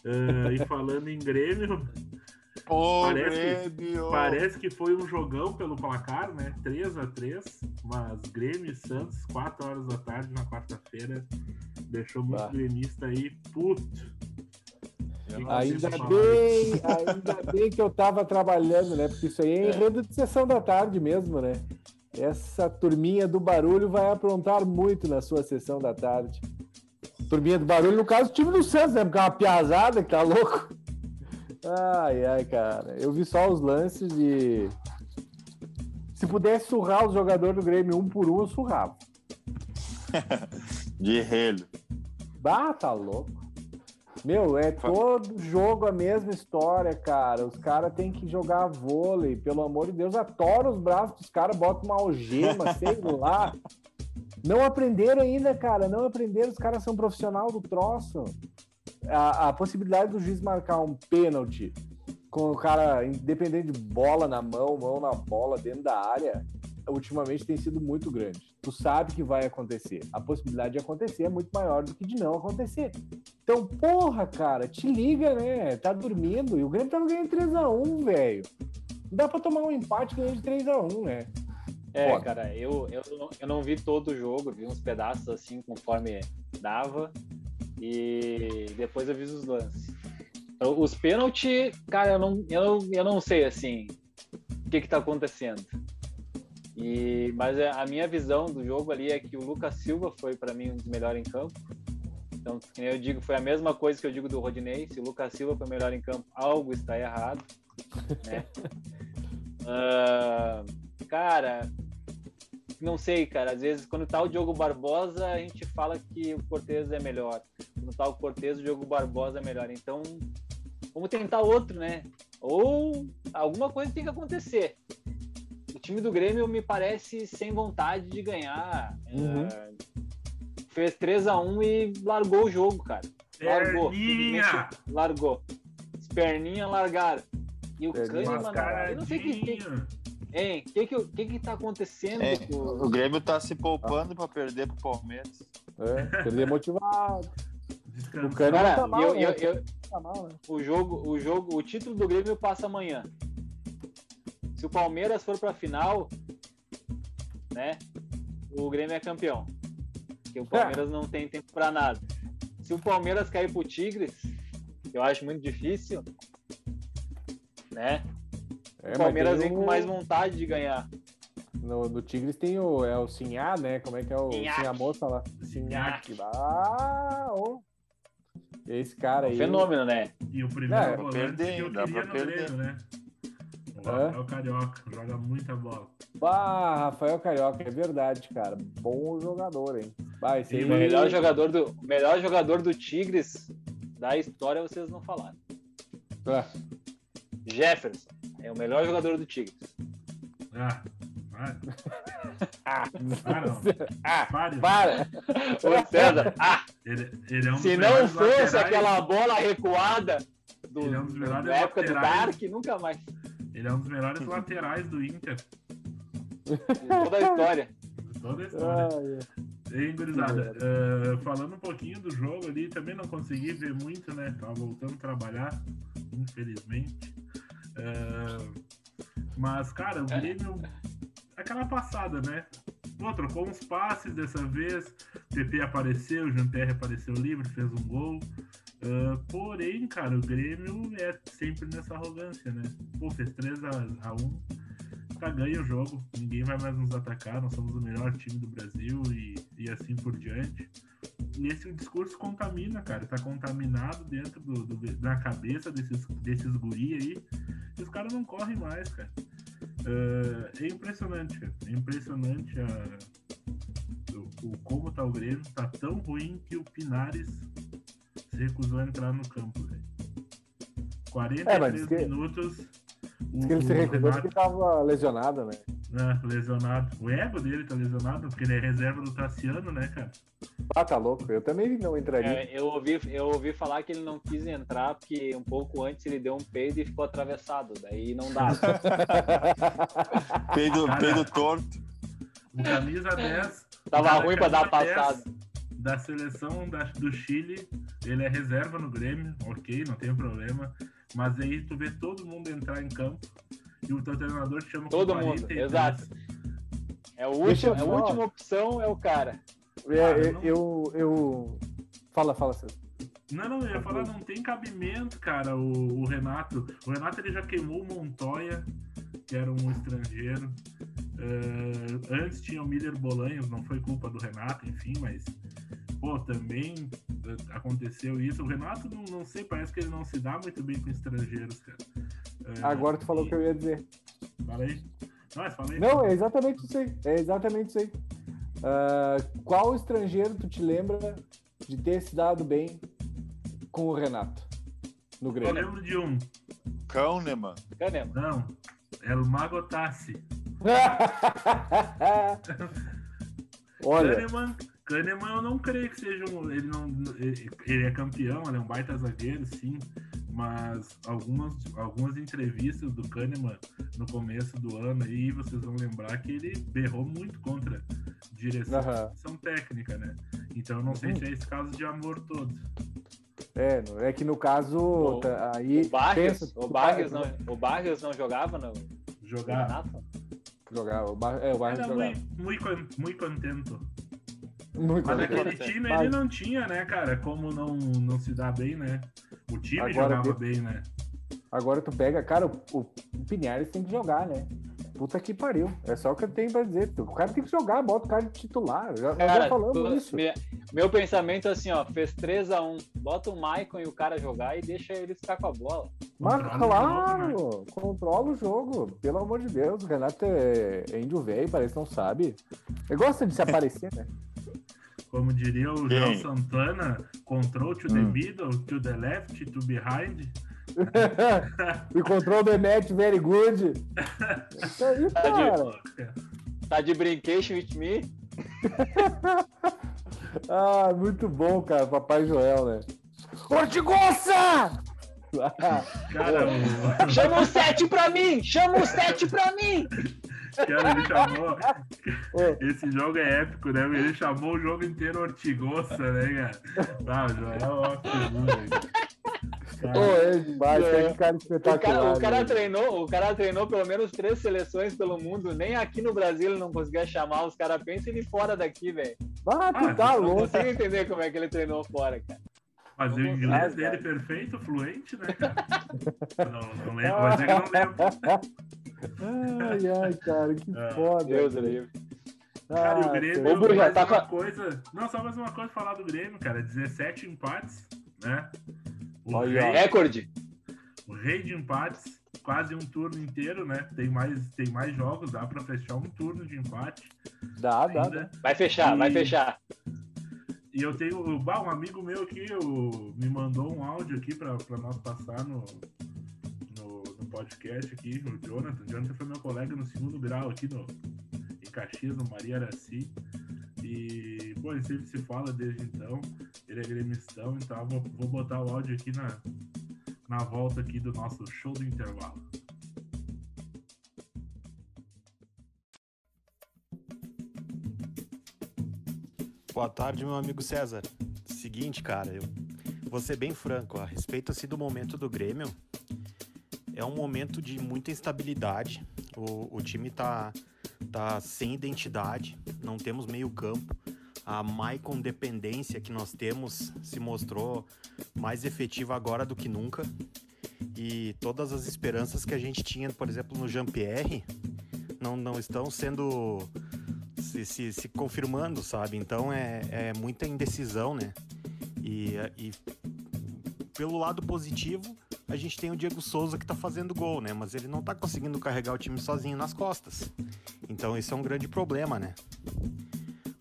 [SPEAKER 3] Uh, e falando em Grêmio,
[SPEAKER 1] oh, parece,
[SPEAKER 3] Grêmio. Que, parece que foi um jogão pelo placar, né? 3 a 3 mas Grêmio e Santos, 4 horas da tarde na quarta-feira, deixou muito bah. gremista aí puto.
[SPEAKER 2] Ainda bem, ainda bem que eu tava trabalhando, né? Porque isso aí é enredo de sessão da tarde mesmo, né? Essa turminha do barulho vai aprontar muito na sua sessão da tarde. Turminha do barulho, no caso, o time do Santos, né? Porque é uma piazada que tá louco. Ai, ai, cara. Eu vi só os lances e. Se pudesse surrar os jogadores do Grêmio um por um, eu surrava.
[SPEAKER 1] de relho.
[SPEAKER 2] Bah, tá louco. Meu, é todo jogo a mesma história, cara. Os caras têm que jogar vôlei, pelo amor de Deus, atora os braços dos caras, bota uma algema, sei lá. Não aprenderam ainda, cara, não aprenderam. Os caras são profissional do troço. A, a possibilidade do juiz marcar um pênalti com o cara, independente de bola na mão, mão na bola, dentro da área, ultimamente tem sido muito grande. Tu sabe que vai acontecer. A possibilidade de acontecer é muito maior do que de não acontecer. Então, porra, cara, te liga, né? Tá dormindo. E o Grêmio tava ganhando 3x1, velho. Dá pra tomar um empate ganhando de 3x1, né?
[SPEAKER 4] É, Foda. cara, eu, eu, eu não vi todo o jogo, vi uns pedaços assim conforme dava. E depois eu vi os lances. Então, os pênaltis, cara, eu não, eu, eu não sei assim o que, que tá acontecendo. E, mas é, a minha visão do jogo ali é que o Lucas Silva foi para mim um dos melhores em campo. Então, eu digo, foi a mesma coisa que eu digo do Rodinei. Se o Lucas Silva foi melhor em campo, algo está errado. Né? uh, cara, não sei, cara. Às vezes, quando tá o Diogo Barbosa, a gente fala que o Cortez é melhor. Quando tá o Cortez, o Diogo Barbosa é melhor. Então, vamos tentar outro, né? Ou alguma coisa tem que acontecer o time do Grêmio me parece sem vontade de ganhar. Uhum. É, fez 3 a 1 e largou o jogo, cara. Largou.
[SPEAKER 3] Perninha.
[SPEAKER 4] Largou. As perninhas largaram. E o Kahneman, eu não sei o que, que, Hein, o que que, que que tá acontecendo? É.
[SPEAKER 1] O Grêmio tá se poupando ah. para perder pro Palmeiras.
[SPEAKER 2] É, perder motivado.
[SPEAKER 4] O Kahneman tá mal, eu, né? eu, eu, tá mal, né? O jogo, o jogo, o título do Grêmio passa amanhã. Se o Palmeiras for para a final, né, o Grêmio é campeão. Porque o Palmeiras é. não tem tempo para nada. Se o Palmeiras cair pro Tigres, eu acho muito difícil, né? É, o Palmeiras vem com mais vontade de ganhar.
[SPEAKER 2] No, no Tigres tem o, é o Sinhá, né? Como é que é o Sinhá Moça lá? Sinhac. Ah, oh. Esse cara aí.
[SPEAKER 4] fenômeno, né?
[SPEAKER 3] E o primeiro é, volante perder, que eu queria no Grêmio, né? Rafael Carioca, joga muita bola.
[SPEAKER 2] Bah, Rafael Carioca, é verdade, cara. Bom jogador, hein?
[SPEAKER 4] Bah, esse o melhor jogador do melhor jogador do Tigres da história vocês não falaram. Ah. Jefferson é o melhor jogador do Tigres.
[SPEAKER 3] Ah. Ah, ah,
[SPEAKER 4] não. Ah, para. Ô, César, ah. Ele, ele é um Se não fosse laterais... aquela bola recuada do, ele é um da época laterais. do Dark, nunca mais.
[SPEAKER 3] Ele é um dos melhores laterais do Inter.
[SPEAKER 4] toda a história.
[SPEAKER 3] toda a história. Ah, é. Ei, gurizada, uh, falando um pouquinho do jogo ali, também não consegui ver muito, né? Tava voltando a trabalhar, infelizmente. Uh, mas, cara, o é. Grêmio. Aquela passada, né? Pô, trocou uns passes dessa vez. PP apareceu, o Jean-Pierre apareceu livre, fez um gol. Uh, porém, cara, o Grêmio é sempre nessa arrogância, né? Pô, fez 3x1, tá ganha o jogo, ninguém vai mais nos atacar, nós somos o melhor time do Brasil e, e assim por diante. E esse discurso contamina, cara, tá contaminado dentro do, do da cabeça desses, desses guri aí, e os caras não correm mais, cara. Uh, é impressionante, cara. É impressionante a, o, o, como tá o Grêmio, tá tão ruim que o Pinares se recusou a entrar no campo, velho. 43 é, minutos.
[SPEAKER 2] Diz que ele se recusou Renato... porque tava lesionado, né?
[SPEAKER 3] É, lesionado. O ego dele tá lesionado, porque ele é reserva do Tassiano, né, cara?
[SPEAKER 2] Ah, tá louco. Eu também não entraria.
[SPEAKER 4] É, eu, ouvi, eu ouvi falar que ele não quis entrar porque um pouco antes ele deu um peido e ficou atravessado. Daí não dá.
[SPEAKER 1] peido, peido torto.
[SPEAKER 3] O camisa 10.
[SPEAKER 4] Tava ruim pra dar passada
[SPEAKER 3] da seleção da, do Chile, ele é reserva no Grêmio, ok, não tem problema. Mas aí tu vê todo mundo entrar em campo e o teu treinador te chama
[SPEAKER 4] Todo mundo, exato. É, o último, é a última opção, é o cara.
[SPEAKER 2] É, ah, não... eu, eu. Fala, fala, César.
[SPEAKER 3] Não, não, eu ia falar, não tem cabimento, cara, o, o Renato. O Renato ele já queimou o Montoya, que era um estrangeiro. Uh, antes tinha o Miller Bolanhos, não foi culpa do Renato, enfim, mas pô, também eh, aconteceu isso. O Renato, não, não sei, parece que ele não se dá muito bem com estrangeiros, cara.
[SPEAKER 2] Uh, Agora tu falou o que eu ia dizer.
[SPEAKER 3] Fala aí. Não, fala aí.
[SPEAKER 2] Não, é exatamente isso aí. É exatamente isso aí. Uh, qual estrangeiro tu te lembra de ter se dado bem com o Renato no Grêmio?
[SPEAKER 3] Eu lembro de um.
[SPEAKER 1] Kahneman.
[SPEAKER 4] Kahneman.
[SPEAKER 3] Não, é o Mago Tassi.
[SPEAKER 2] Olha.
[SPEAKER 3] Kahneman, Kahneman eu não creio que seja um. Ele, não, ele é campeão, ele é um baita zagueiro, sim. Mas algumas, algumas entrevistas do Kahneman no começo do ano aí, vocês vão lembrar que ele berrou muito contra direção uhum. técnica, né? Então eu não sei uhum. se é esse caso de amor todo.
[SPEAKER 2] É, é que no caso. O, tá, aí
[SPEAKER 4] o Barrios, pensa, o, Barrios não, o Barrios não jogava no.
[SPEAKER 3] Jogava.
[SPEAKER 2] Jogava. O Bar, é, o Barrios
[SPEAKER 3] Era
[SPEAKER 2] jogava.
[SPEAKER 3] Muito, muito contento.
[SPEAKER 2] Muito
[SPEAKER 3] Mas naquele time ele não tinha, né, cara, como não, não se dá bem, né? O time Agora, jogava bem, né?
[SPEAKER 2] Agora tu pega, cara, o, o Pinhares tem que jogar, né? Puta que pariu. É só o que eu tenho pra dizer. O cara tem que jogar, bota o cara de titular. Já, cara, já falamos tu, isso.
[SPEAKER 4] Minha, meu pensamento é assim, ó, fez 3x1. Bota o Maicon e o cara jogar e deixa ele ficar com a bola.
[SPEAKER 2] Mas claro, jogo, né? controla o jogo. Pelo amor de Deus, o Renato é, é índio velho, parece que não sabe. Ele gosta de se aparecer, né?
[SPEAKER 3] Como diria o João Santana, control to the hum. middle, to the left, to behind.
[SPEAKER 2] e control the net very good. Isso aí, tá cara.
[SPEAKER 4] De, tá de brincation with me?
[SPEAKER 2] ah, muito bom, cara. Papai Joel, né? Ortigosa!
[SPEAKER 4] Cara, Chama o 7 pra mim! Chama o 7 pra mim!
[SPEAKER 3] Cara, ele chamou. Esse jogo é épico, né? Ele chamou o jogo inteiro Ortigosa, né, cara? Ah, o Joel é uma figura,
[SPEAKER 2] Pô, é demais, é. cara espetacular.
[SPEAKER 4] O cara, o cara treinou, o cara treinou pelo menos três seleções pelo mundo. Nem aqui no Brasil ele não conseguia chamar. Os caras pensam ele fora daqui, velho.
[SPEAKER 2] Ah, tu ah, tá louco.
[SPEAKER 4] Não consigo entender como é que ele treinou fora, cara.
[SPEAKER 3] Mas o inglês dele é perfeito, fluente, né, cara? não, não lembro, mas ele não lembra.
[SPEAKER 2] Ai, ai, cara, que ah, foda.
[SPEAKER 4] Deus livre.
[SPEAKER 3] Cara, ah, o Grêmio o mais tá uma coisa. Não, só mais uma coisa falar do Grêmio, cara. 17 empates, né?
[SPEAKER 4] O Olha, rei, recorde.
[SPEAKER 3] O rei de empates, quase um turno inteiro, né? Tem mais, tem mais jogos, dá pra fechar um turno de empate.
[SPEAKER 2] Dá, ainda. dá.
[SPEAKER 4] Vai fechar, e... vai fechar.
[SPEAKER 3] E eu tenho. um amigo meu aqui eu, me mandou um áudio aqui para nós passar no, podcast aqui, o Jonathan. O Jonathan foi meu colega no segundo grau aqui no, em Caxias, no Maria Araci. E, pô, ele sempre se fala desde então. Ele é gremistão, então vou, vou botar o áudio aqui na, na volta aqui do nosso show do intervalo.
[SPEAKER 5] Boa tarde, meu amigo César. Seguinte, cara, eu vou ser bem franco, a respeito assim, do momento do Grêmio, é um momento de muita instabilidade. O, o time tá, tá sem identidade, não temos meio campo. a Maicon dependência que nós temos se mostrou mais efetiva agora do que nunca. E todas as esperanças que a gente tinha, por exemplo, no Jean-Pierre, não, não estão sendo se, se, se, confirmando, sabe? Então é, é muita indecisão, né? E, e pelo lado positivo, a gente tem o Diego Souza que tá fazendo gol, né? Mas ele não tá conseguindo carregar o time sozinho nas costas. Então isso é um grande problema, né?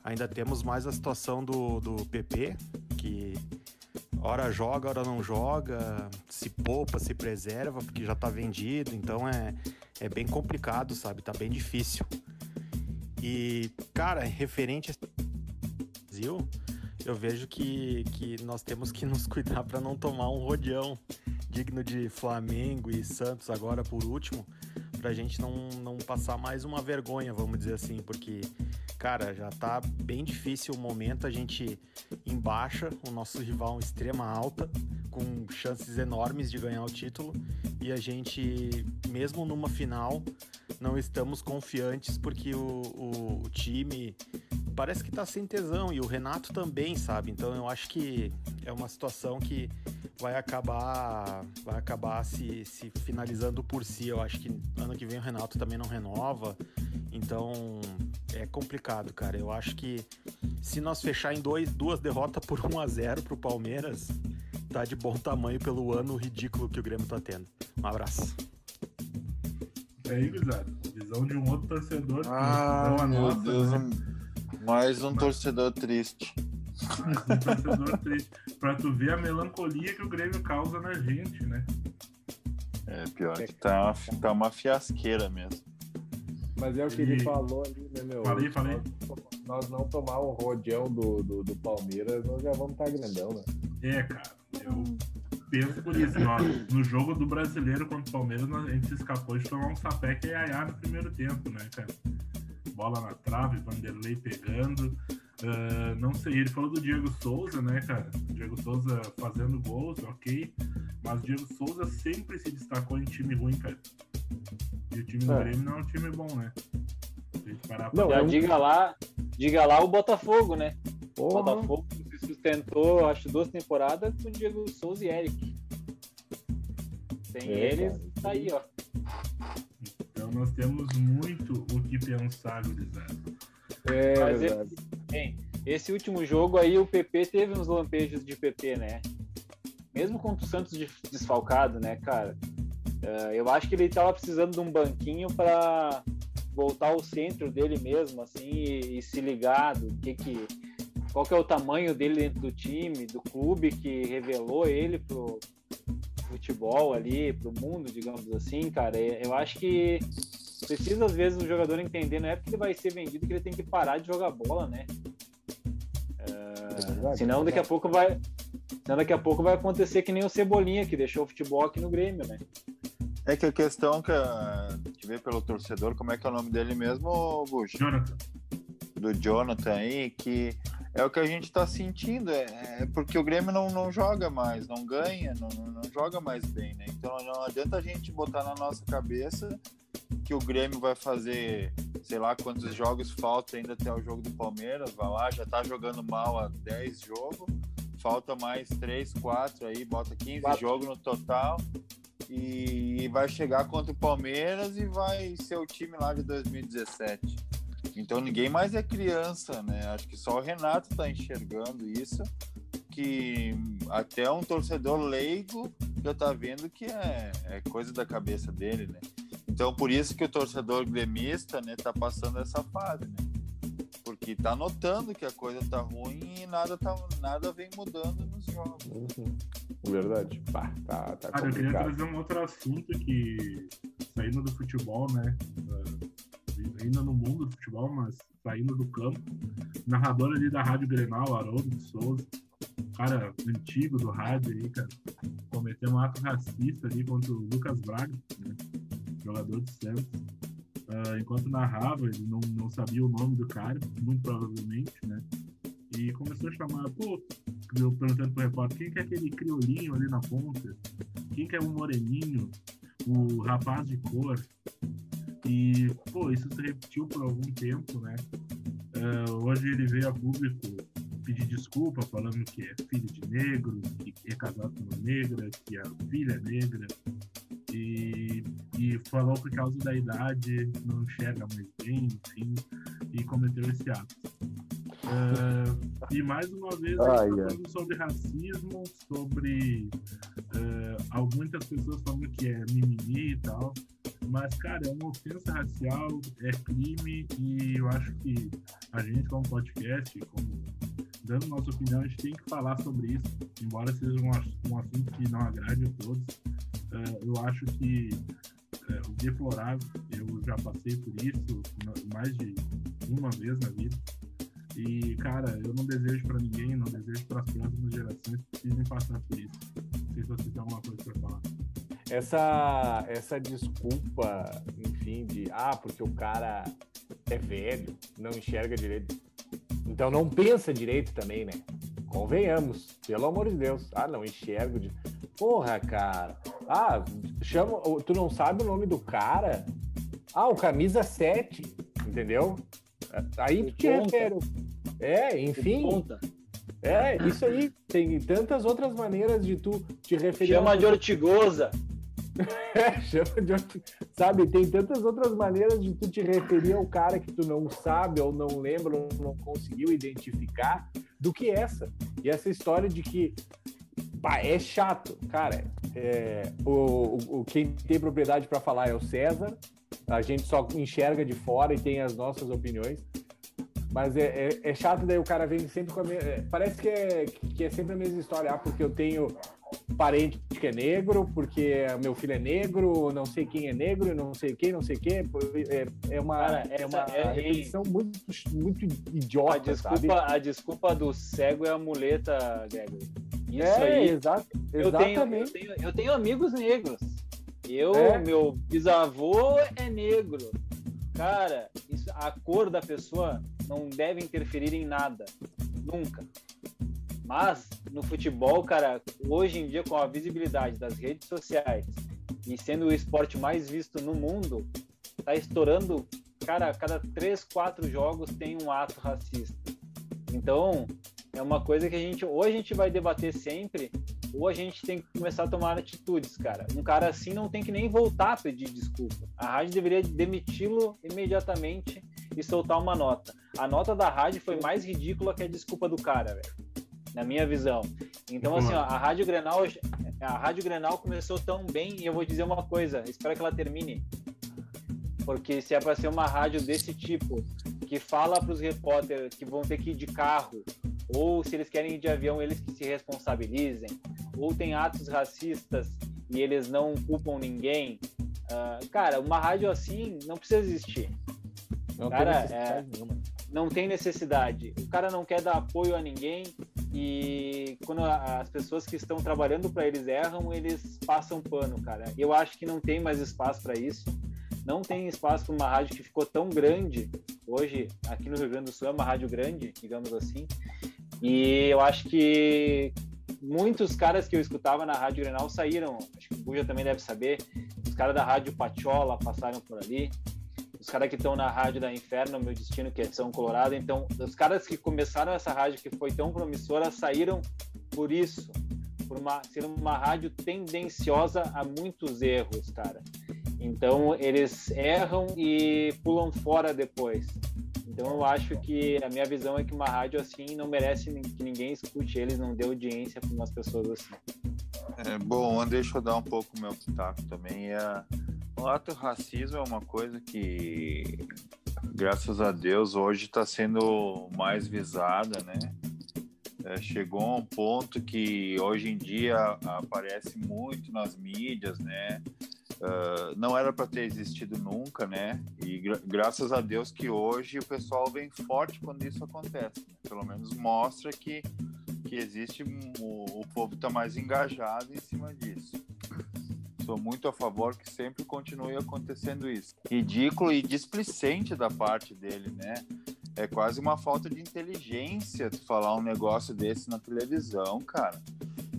[SPEAKER 5] Ainda temos mais a situação do, do PP, que hora joga, hora não joga, se poupa, se preserva, porque já tá vendido. Então é, é bem complicado, sabe? Tá bem difícil. E, cara, referente a Brasil, eu vejo que, que nós temos que nos cuidar para não tomar um rodeão digno de Flamengo e Santos agora por último, pra gente não, não passar mais uma vergonha, vamos dizer assim, porque, cara, já tá bem difícil o momento, a gente embaixa o nosso rival em extrema alta, com chances enormes de ganhar o título, e a gente, mesmo numa final, não estamos confiantes porque o, o, o time parece que tá sem tesão e o Renato também, sabe? Então eu acho que é uma situação que vai acabar vai acabar se, se finalizando por si. Eu acho que ano que vem o Renato também não renova. Então é complicado, cara. Eu acho que se nós fechar em dois, duas derrotas por 1 a 0 pro Palmeiras, tá de bom tamanho pelo ano ridículo que o Grêmio tá tendo. Um abraço.
[SPEAKER 3] É aí, Guizado. Visão de um outro torcedor.
[SPEAKER 1] Ah, meu nossa, Deus. Né? Mais um torcedor triste.
[SPEAKER 3] Mais um torcedor triste. Pra tu ver a melancolia que o Grêmio causa na gente, né?
[SPEAKER 1] É, pior que tá, tá uma fiasqueira mesmo.
[SPEAKER 2] Mas é o que ele, ele falou ali, né, meu?
[SPEAKER 3] Falei, falei.
[SPEAKER 2] Nós, não tomar o rodeão do, do, do, Palmeiras, nós já vamos estar tá grandão, né?
[SPEAKER 3] É, cara. Eu penso por isso. Ó, no jogo do brasileiro contra o Palmeiras, a gente se escapou de tomar um sapé que é no primeiro tempo, né, cara? bola na trave, Vanderlei pegando. Uh, não sei, ele falou do Diego Souza, né, cara? Diego Souza fazendo gols, ok. Mas o Diego Souza sempre se destacou em time ruim, cara. E o time do é. Grêmio não é um time bom, né?
[SPEAKER 4] não, é um... diga lá, diga lá o Botafogo, né? Porra. O Botafogo se sustentou, acho, duas temporadas com o Diego Souza e Eric. Sem é, eles, cara. tá aí, ó.
[SPEAKER 3] Então nós temos muito o que pensar, gurizada.
[SPEAKER 4] É, Mas bem, esse último jogo aí, o PP teve uns lampejos de PP, né? Mesmo com o Santos desfalcado, né, cara? Uh, eu acho que ele tava precisando de um banquinho para voltar ao centro dele mesmo, assim, e, e se ligar do que que qual que é o tamanho dele dentro do time, do clube que revelou ele pro, futebol ali, pro mundo, digamos assim, cara, eu acho que precisa às vezes o jogador entender, não é porque ele vai ser vendido que ele tem que parar de jogar bola, né? Uh, senão daqui a pouco vai. Senão daqui a pouco vai acontecer que nem o Cebolinha, que deixou o futebol aqui no Grêmio, né?
[SPEAKER 1] É que a questão que a gente vê pelo torcedor, como é que é o nome dele mesmo, Bush?
[SPEAKER 3] Jonathan.
[SPEAKER 1] Do Jonathan aí, que é o que a gente está sentindo, é, é, porque o Grêmio não, não joga mais, não ganha, não, não joga mais bem, né? Então não adianta a gente botar na nossa cabeça que o Grêmio vai fazer, sei lá quantos jogos falta ainda até o jogo do Palmeiras, vai lá, já tá jogando mal há 10 jogos, falta mais 3, 4 aí, bota 15 quatro. jogos no total e vai chegar contra o Palmeiras e vai ser o time lá de 2017. Então ninguém mais é criança, né? Acho que só o Renato está enxergando isso, que até um torcedor leigo já está vendo que é, é, coisa da cabeça dele, né? Então por isso que o torcedor gremista, né, tá passando essa fase, né? Porque tá notando que a coisa tá ruim e nada, tá, nada vem mudando nos jogos. Uhum.
[SPEAKER 2] Verdade. Pá, tá, tá
[SPEAKER 3] Cara, eu queria trazer um outro assunto que, saindo do futebol, né? Ainda no mundo do futebol, mas saindo do campo. Narrador ali da Rádio Grenal, Haroldo de Souza, cara antigo do rádio aí, cara, cometeu um ato racista ali contra o Lucas Braga, né, jogador de Santos. Uh, enquanto narrava, ele não, não sabia o nome do cara, muito provavelmente, né? E começou a chamar, pô, eu perguntando pro repórter, quem que é aquele criolinho ali na ponta? Quem que é o moreninho? O rapaz de cor? E, pô, isso se repetiu por algum tempo, né? Uh, hoje ele veio a público pedir desculpa, falando que é filho de negro, que é casado com uma negra, que a filha é negra. E, e falou por causa da idade, não enxerga mais bem, enfim, e cometeu esse ato. Uh, e mais uma vez, ah, falando sobre racismo, sobre uh, muitas pessoas falando que é mimimi e tal. Mas, cara, é uma ofensa racial, é crime, e eu acho que a gente, como podcast, como dando nossa opinião, a gente tem que falar sobre isso, embora seja um, um assunto que não agrade a todos. Uh, eu acho que uh, o deplorável, eu já passei por isso mais de uma vez na vida. E, cara, eu não desejo para ninguém, não desejo para as próximas gerações que precisem passar por isso. Não sei se você tem alguma coisa para falar
[SPEAKER 2] essa, essa desculpa, enfim, de ah, porque o cara é velho, não enxerga direito. Então não pensa direito também, né? Convenhamos, pelo amor de Deus. Ah, não enxergo de. Porra, cara. Ah, chama. Tu não sabe o nome do cara? Ah, o camisa 7, entendeu? Aí tu te refere. É, enfim. É, isso aí. Tem tantas outras maneiras de tu te referir.
[SPEAKER 4] Chama de Ortigosa.
[SPEAKER 2] É, chama de Sabe, tem tantas outras maneiras de tu te referir ao cara que tu não sabe, ou não lembra, ou não conseguiu identificar, do que essa. E essa história de que pá, é chato. Cara, é, o, o, quem tem propriedade para falar é o César. A gente só enxerga de fora e tem as nossas opiniões. Mas é, é, é chato, daí o cara vem sempre com a mesma. É, parece que é, que é sempre a mesma história. Ah, porque eu tenho parente que é negro, porque meu filho é negro, não sei quem é negro, não sei quem, não sei quem. É, é uma, Cara, é uma é, repetição muito, muito idiota,
[SPEAKER 4] a desculpa,
[SPEAKER 2] sabe?
[SPEAKER 4] A desculpa do cego é a muleta, Gregory.
[SPEAKER 2] Isso é, aí, exato,
[SPEAKER 4] eu
[SPEAKER 2] exatamente.
[SPEAKER 4] Tenho, eu, tenho, eu tenho amigos negros. Eu, é. meu bisavô é negro. Cara, isso, a cor da pessoa não deve interferir em nada. Nunca. Mas no futebol, cara, hoje em dia com a visibilidade das redes sociais e sendo o esporte mais visto no mundo, tá estourando, cara, cada três, quatro jogos tem um ato racista. Então, é uma coisa que a gente, ou a gente vai debater sempre, ou a gente tem que começar a tomar atitudes, cara. Um cara assim não tem que nem voltar a pedir desculpa. A rádio deveria demiti-lo imediatamente e soltar uma nota. A nota da rádio foi mais ridícula que a desculpa do cara, velho na minha visão. Então, assim, ó, a Rádio Grenal, a Rádio Grenal começou tão bem e eu vou dizer uma coisa, espero que ela termine. Porque se é para ser uma rádio desse tipo, que fala para os repórteres que vão ter que ir de carro, ou se eles querem ir de avião, eles que se responsabilizem, ou tem atos racistas e eles não culpam ninguém. Uh, cara, uma rádio assim não precisa existir. Não cara, tem é, não tem necessidade. O cara não quer dar apoio a ninguém, e quando as pessoas que estão trabalhando para eles erram, eles passam pano, cara. Eu acho que não tem mais espaço para isso. Não tem espaço para uma rádio que ficou tão grande. Hoje, aqui no Rio Grande do Sul, é uma rádio grande, digamos assim. E eu acho que muitos caras que eu escutava na Rádio Grenal saíram. Acho que o Buja também deve saber. Os caras da Rádio Patiola passaram por ali os caras que estão na rádio da Inferno, meu destino, que é São Colorado. Então, os caras que começaram essa rádio que foi tão promissora saíram por isso, por uma, ser uma rádio tendenciosa a muitos erros, cara. Então, eles erram e pulam fora depois. Então, eu acho que a minha visão é que uma rádio assim não merece que ninguém escute eles, não dê audiência para umas pessoas assim.
[SPEAKER 1] É, bom, deixa eu dar um pouco meu pitaco também. É o ato racismo é uma coisa que, graças a Deus, hoje está sendo mais visada, né? É, chegou a um ponto que hoje em dia aparece muito nas mídias, né? Uh, não era para ter existido nunca, né? E gra graças a Deus que hoje o pessoal vem forte quando isso acontece. Né? Pelo menos mostra que, que existe, o, o povo está mais engajado em cima disso sou muito a favor que sempre continue acontecendo isso. Ridículo e displicente da parte dele, né? É quase uma falta de inteligência tu falar um negócio desse na televisão, cara.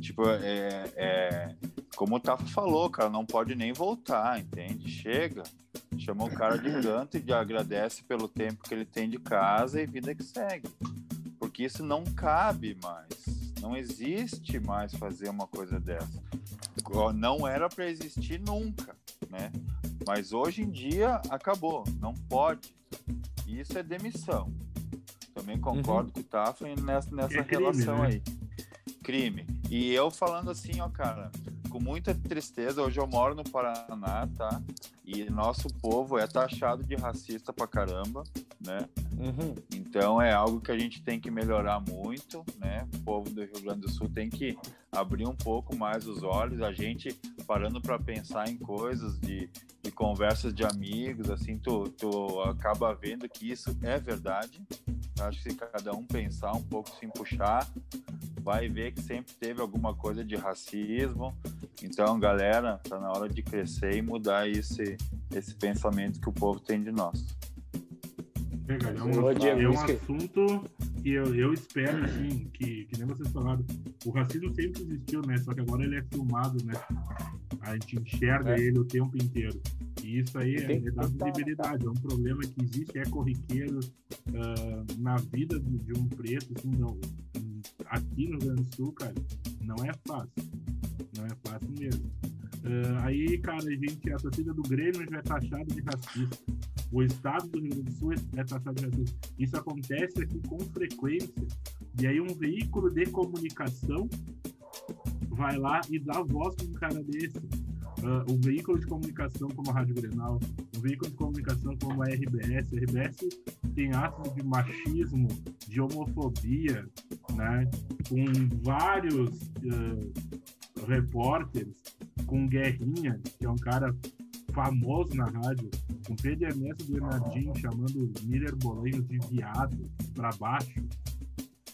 [SPEAKER 1] Tipo, é, é como o Tafa falou, cara, não pode nem voltar, entende? Chega. chama o cara de canto e agradece pelo tempo que ele tem de casa e vida que segue. Porque isso não cabe mais. Não existe mais fazer uma coisa dessa. Não era para existir nunca, né? Mas hoje em dia acabou, não pode. Isso é demissão. Também concordo uhum. com o Tafa nessa, nessa é crime, relação né? aí. Crime. E eu falando assim, ó, cara, com muita tristeza, hoje eu moro no Paraná, tá? E nosso povo é taxado de racista pra caramba, né? Uhum. Então é algo que a gente tem que melhorar muito, né? O povo do Rio Grande do Sul tem que abrir um pouco mais os olhos, a gente parando para pensar em coisas de, de conversas de amigos, assim, tu, tu acaba vendo que isso é verdade. Acho que se cada um pensar um pouco, se puxar, vai ver que sempre teve alguma coisa de racismo. Então, galera, tá na hora de crescer e mudar esse, esse pensamento que o povo tem de nós.
[SPEAKER 3] É, é um, é um assunto que eu, eu espero, assim, que, que nem vocês falaram, o racismo sempre existiu, né? Só que agora ele é filmado, né? A gente enxerga é. ele o tempo inteiro. E isso aí é, é da visibilidade, é um problema que existe, é corriqueiro uh, na vida de um preto, assim, não, aqui no Rio Grande do Sul, cara, não é fácil. Não é fácil mesmo. Uh, aí, cara, a gente, a torcida do Grêmio já é taxada de racista. O estado do Rio Grande do Sul é taxado de racista. Isso acontece aqui com frequência. E aí um veículo de comunicação vai lá e dá voz para um cara desse. Uh, um veículo de comunicação como a Rádio Grenal, um veículo de comunicação como a RBS. A RBS tem atos de machismo, de homofobia, né? com vários uh, repórteres, com Guerrinha, que é um cara famoso na rádio, com Pedro Ernesto Bernardinho chamando Miller Bolenho de viado para baixo.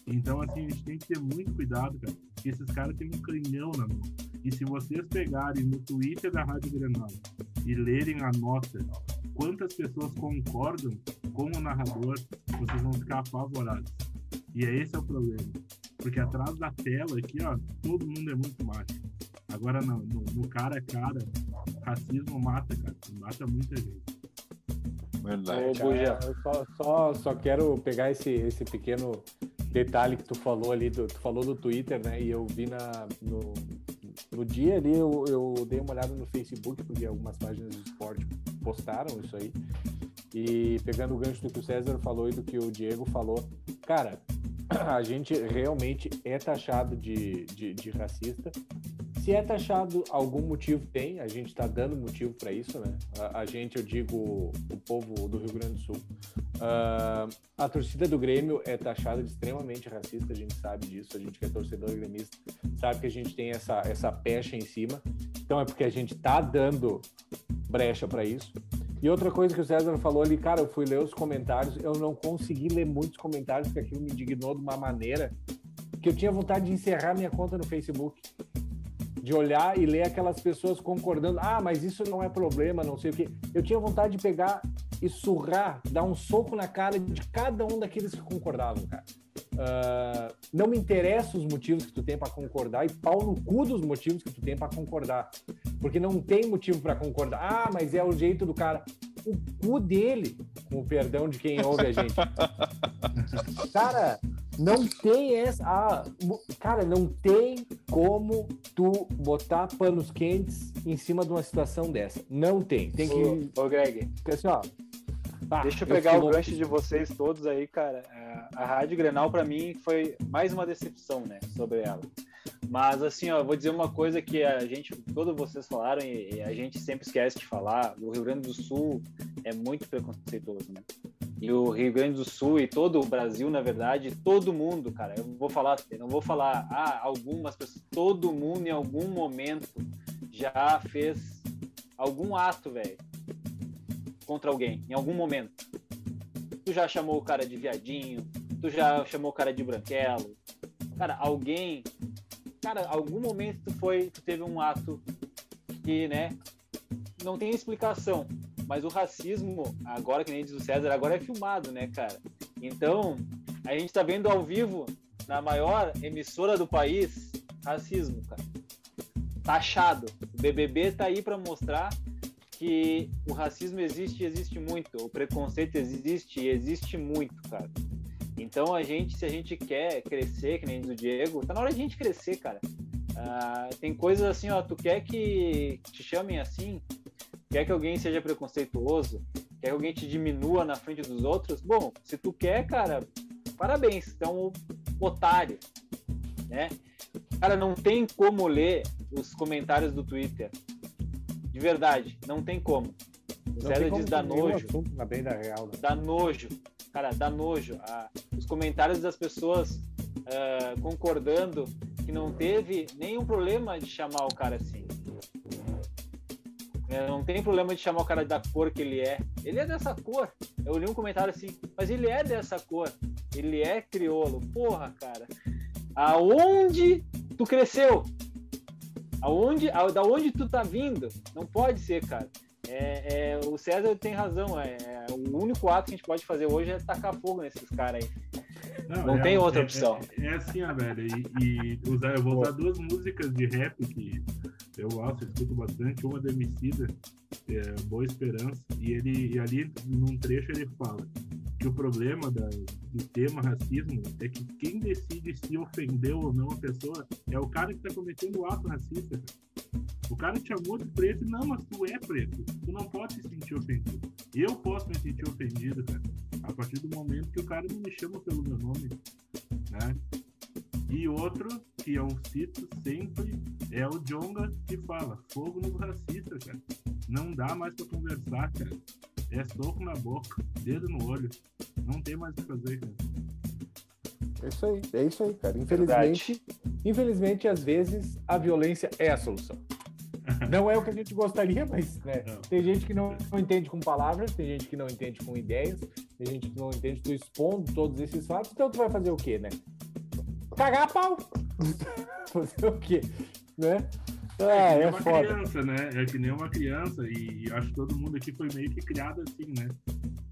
[SPEAKER 3] Então, assim, a gente tem que ter muito cuidado, cara, porque esses caras têm um canhão na mão. E se vocês pegarem no Twitter da Rádio Grenal e lerem a nota, quantas pessoas concordam com o narrador, vocês vão ficar apavorados. E é esse é o problema. Porque atrás da tela aqui, ó, todo mundo é muito macho. Agora, no, no, no cara a cara, racismo mata, cara. Mata muita gente.
[SPEAKER 2] Verdade. Ô, Buja, eu só, só, só quero pegar esse, esse pequeno detalhe que tu falou ali, do, tu falou do Twitter, né? E eu vi na, no, no dia ali, eu, eu dei uma olhada no Facebook, porque algumas páginas de esporte postaram isso aí. E pegando o gancho do que o César falou e do que o Diego falou, cara, a gente realmente é taxado de, de, de racista. Se é taxado, algum motivo tem, a gente está dando motivo para isso, né? A, a, gente, eu digo, o povo do Rio Grande do Sul. Uh, a torcida do Grêmio é taxada de extremamente racista, a gente sabe disso, a gente que é torcedor gremista sabe que a gente tem essa, essa pecha em cima, então é porque a gente está dando brecha para isso. E outra coisa que o César falou ali, cara, eu fui ler os comentários, eu não consegui ler muitos comentários, porque aquilo me indignou de uma maneira que eu tinha vontade de encerrar minha conta no Facebook. De olhar e ler aquelas pessoas concordando, ah, mas isso não é problema, não sei o quê. Eu tinha vontade de pegar e surrar, dar um soco na cara de cada um daqueles que concordavam, cara. Uh, não me interessa os motivos que tu tem para concordar e pau no cu dos motivos que tu tem para concordar. Porque não tem motivo para concordar. Ah, mas é o jeito do cara. O cu dele, com o perdão de quem ouve a gente. cara, não tem essa. Ah, cara, não tem como tu botar panos quentes em cima de uma situação dessa. Não tem. Tem que.
[SPEAKER 4] Ô, ô Greg.
[SPEAKER 2] Assim, ó,
[SPEAKER 4] Tá, Deixa eu pegar eu o gancho de vocês todos aí, cara. É, a Rádio Grenal, para mim, foi mais uma decepção, né, sobre ela. Mas, assim, ó, eu vou dizer uma coisa que a gente, todos vocês falaram e, a gente sempre esquece de falar: o Rio Grande do Sul é muito preconceituoso, né? E o Rio Grande do Sul e todo o Brasil, na verdade, todo mundo, cara, eu vou falar, eu não vou falar, ah, algumas pessoas, todo mundo em algum momento já fez algum ato, velho, contra alguém, em algum momento. Tu já chamou o cara de viadinho, tu já chamou o cara de branquelo. Cara, alguém. Cara, algum momento tu foi, tu teve um ato que, né, não tem explicação. Mas o racismo, agora que nem diz o César, agora é filmado, né, cara? Então, a gente tá vendo ao vivo, na maior emissora do país, racismo, cara. Taxado. O BBB tá aí para mostrar que o racismo existe e existe muito, o preconceito existe e existe muito, cara. Então a gente, se a gente quer crescer, que nem do Diego, tá na hora de a gente crescer, cara. Uh, tem coisas assim, ó, tu quer que te chamem assim, quer que alguém seja preconceituoso, quer que alguém te diminua na frente dos outros, bom, se tu quer, cara, parabéns, então otário, né? Cara, não tem como ler os comentários do Twitter. De verdade, não tem como. O César diz dá nojo.
[SPEAKER 2] Na bem da real, né?
[SPEAKER 4] Dá nojo. Cara, dá nojo. Ah, os comentários das pessoas uh, concordando que não teve nenhum problema de chamar o cara assim. É, não tem problema de chamar o cara da cor que ele é. Ele é dessa cor. Eu li um comentário assim, mas ele é dessa cor. Ele é crioulo. Porra, cara. Aonde tu cresceu? Aonde, da onde tu tá vindo? Não pode ser, cara. É, é, o César tem razão. É, é, o único ato que a gente pode fazer hoje é tacar fogo nesses caras aí. Não, não é, tem outra
[SPEAKER 3] é,
[SPEAKER 4] opção.
[SPEAKER 3] É, é, assim, ó, velho. E, e usar, eu vou usar duas músicas de rap que eu gosto, escuto bastante. Uma da Emicida, é Boa Esperança. E ele e ali, num trecho, ele fala que o problema da, do tema racismo é que quem decide se ofendeu ou não a pessoa é o cara que está cometendo o ato racista. O cara te chamou de preto, não, mas tu é preto. Tu não pode se sentir ofendido. Eu posso me sentir ofendido, cara, a partir do momento que o cara não me chama pelo meu nome, né? E outro que eu cito sempre é o Jonga que fala: fogo no racista, cara. Não dá mais para conversar, cara. É soco na boca, dedo no olho. Não tem mais o que fazer, cara.
[SPEAKER 2] É isso aí, é isso aí, cara. Infelizmente, infelizmente, às vezes, a violência é a solução. Não é o que a gente gostaria, mas né, tem gente que não, não, entende com palavras, tem gente que não entende com ideias, tem gente que não entende tu expondo todos esses fatos, então tu vai fazer o quê, né? Cagar a pau! fazer o quê? Né?
[SPEAKER 3] É, é, é uma foda. criança, né? É que nem uma criança, e acho que todo mundo aqui foi meio que criado assim, né?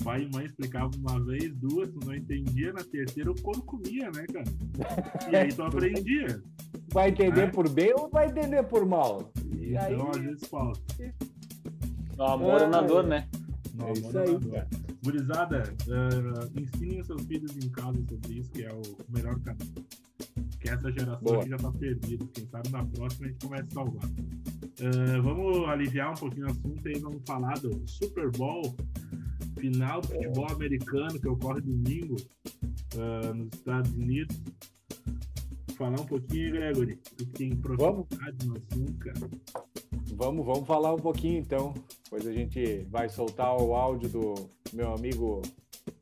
[SPEAKER 3] Pai e mãe explicavam uma vez, duas, tu não entendia, na terceira o corpo comia, né, cara? E aí tu aprendia.
[SPEAKER 2] Vai entender né? por bem ou vai entender por mal?
[SPEAKER 3] E então, aí... às vezes falta.
[SPEAKER 4] O amor é, na dor, né?
[SPEAKER 2] No é isso aí.
[SPEAKER 3] Gurizada, uh, ensinem seus filhos em casa sobre isso, que é o melhor caminho que essa geração aqui já tá perdida. Quem sabe na próxima a gente começa a salvar. Uh, vamos aliviar um pouquinho o assunto e vamos falar do Super Bowl, final do futebol americano que ocorre domingo uh, nos Estados Unidos. Falar um pouquinho, Gregory, tu tem profundidade no assunto, cara.
[SPEAKER 2] Vamos, vamos falar um pouquinho então. Depois a gente vai soltar o áudio do meu amigo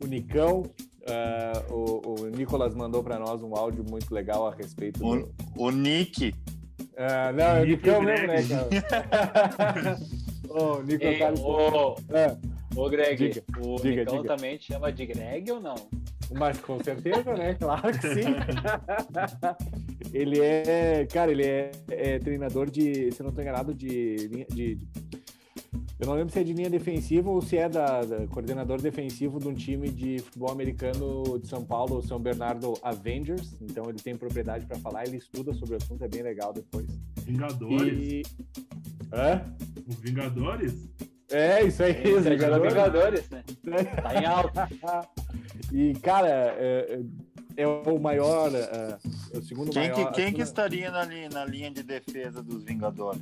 [SPEAKER 2] Unicão, Uh, o, o, Nicolas mandou para nós um áudio muito legal a respeito
[SPEAKER 1] o, do... O Nick.
[SPEAKER 2] Uh, não, é o Nicão mesmo, né, cara?
[SPEAKER 4] o Nico Carlos... ô, é. ô, Greg, diga, o diga, Nicão diga. também te chama de Greg ou não?
[SPEAKER 2] Mas com certeza, né? Claro que sim. ele é, cara, ele é, é, treinador de, se não estou enganado, de, de, de eu não lembro se é de linha defensiva ou se é da, da, coordenador defensivo de um time de futebol americano de São Paulo, o São Bernardo Avengers. Então ele tem propriedade para falar, ele estuda sobre o assunto, é bem legal depois.
[SPEAKER 3] Vingadores?
[SPEAKER 2] E... Hã?
[SPEAKER 3] Os Vingadores?
[SPEAKER 2] É, isso aí.
[SPEAKER 4] É, os Vingadores, Vingadores né? Tá em alta.
[SPEAKER 2] e, cara, é, é, é o maior, é, é o segundo
[SPEAKER 1] quem
[SPEAKER 2] maior...
[SPEAKER 1] Que, quem que estaria na linha, na linha de defesa dos Vingadores?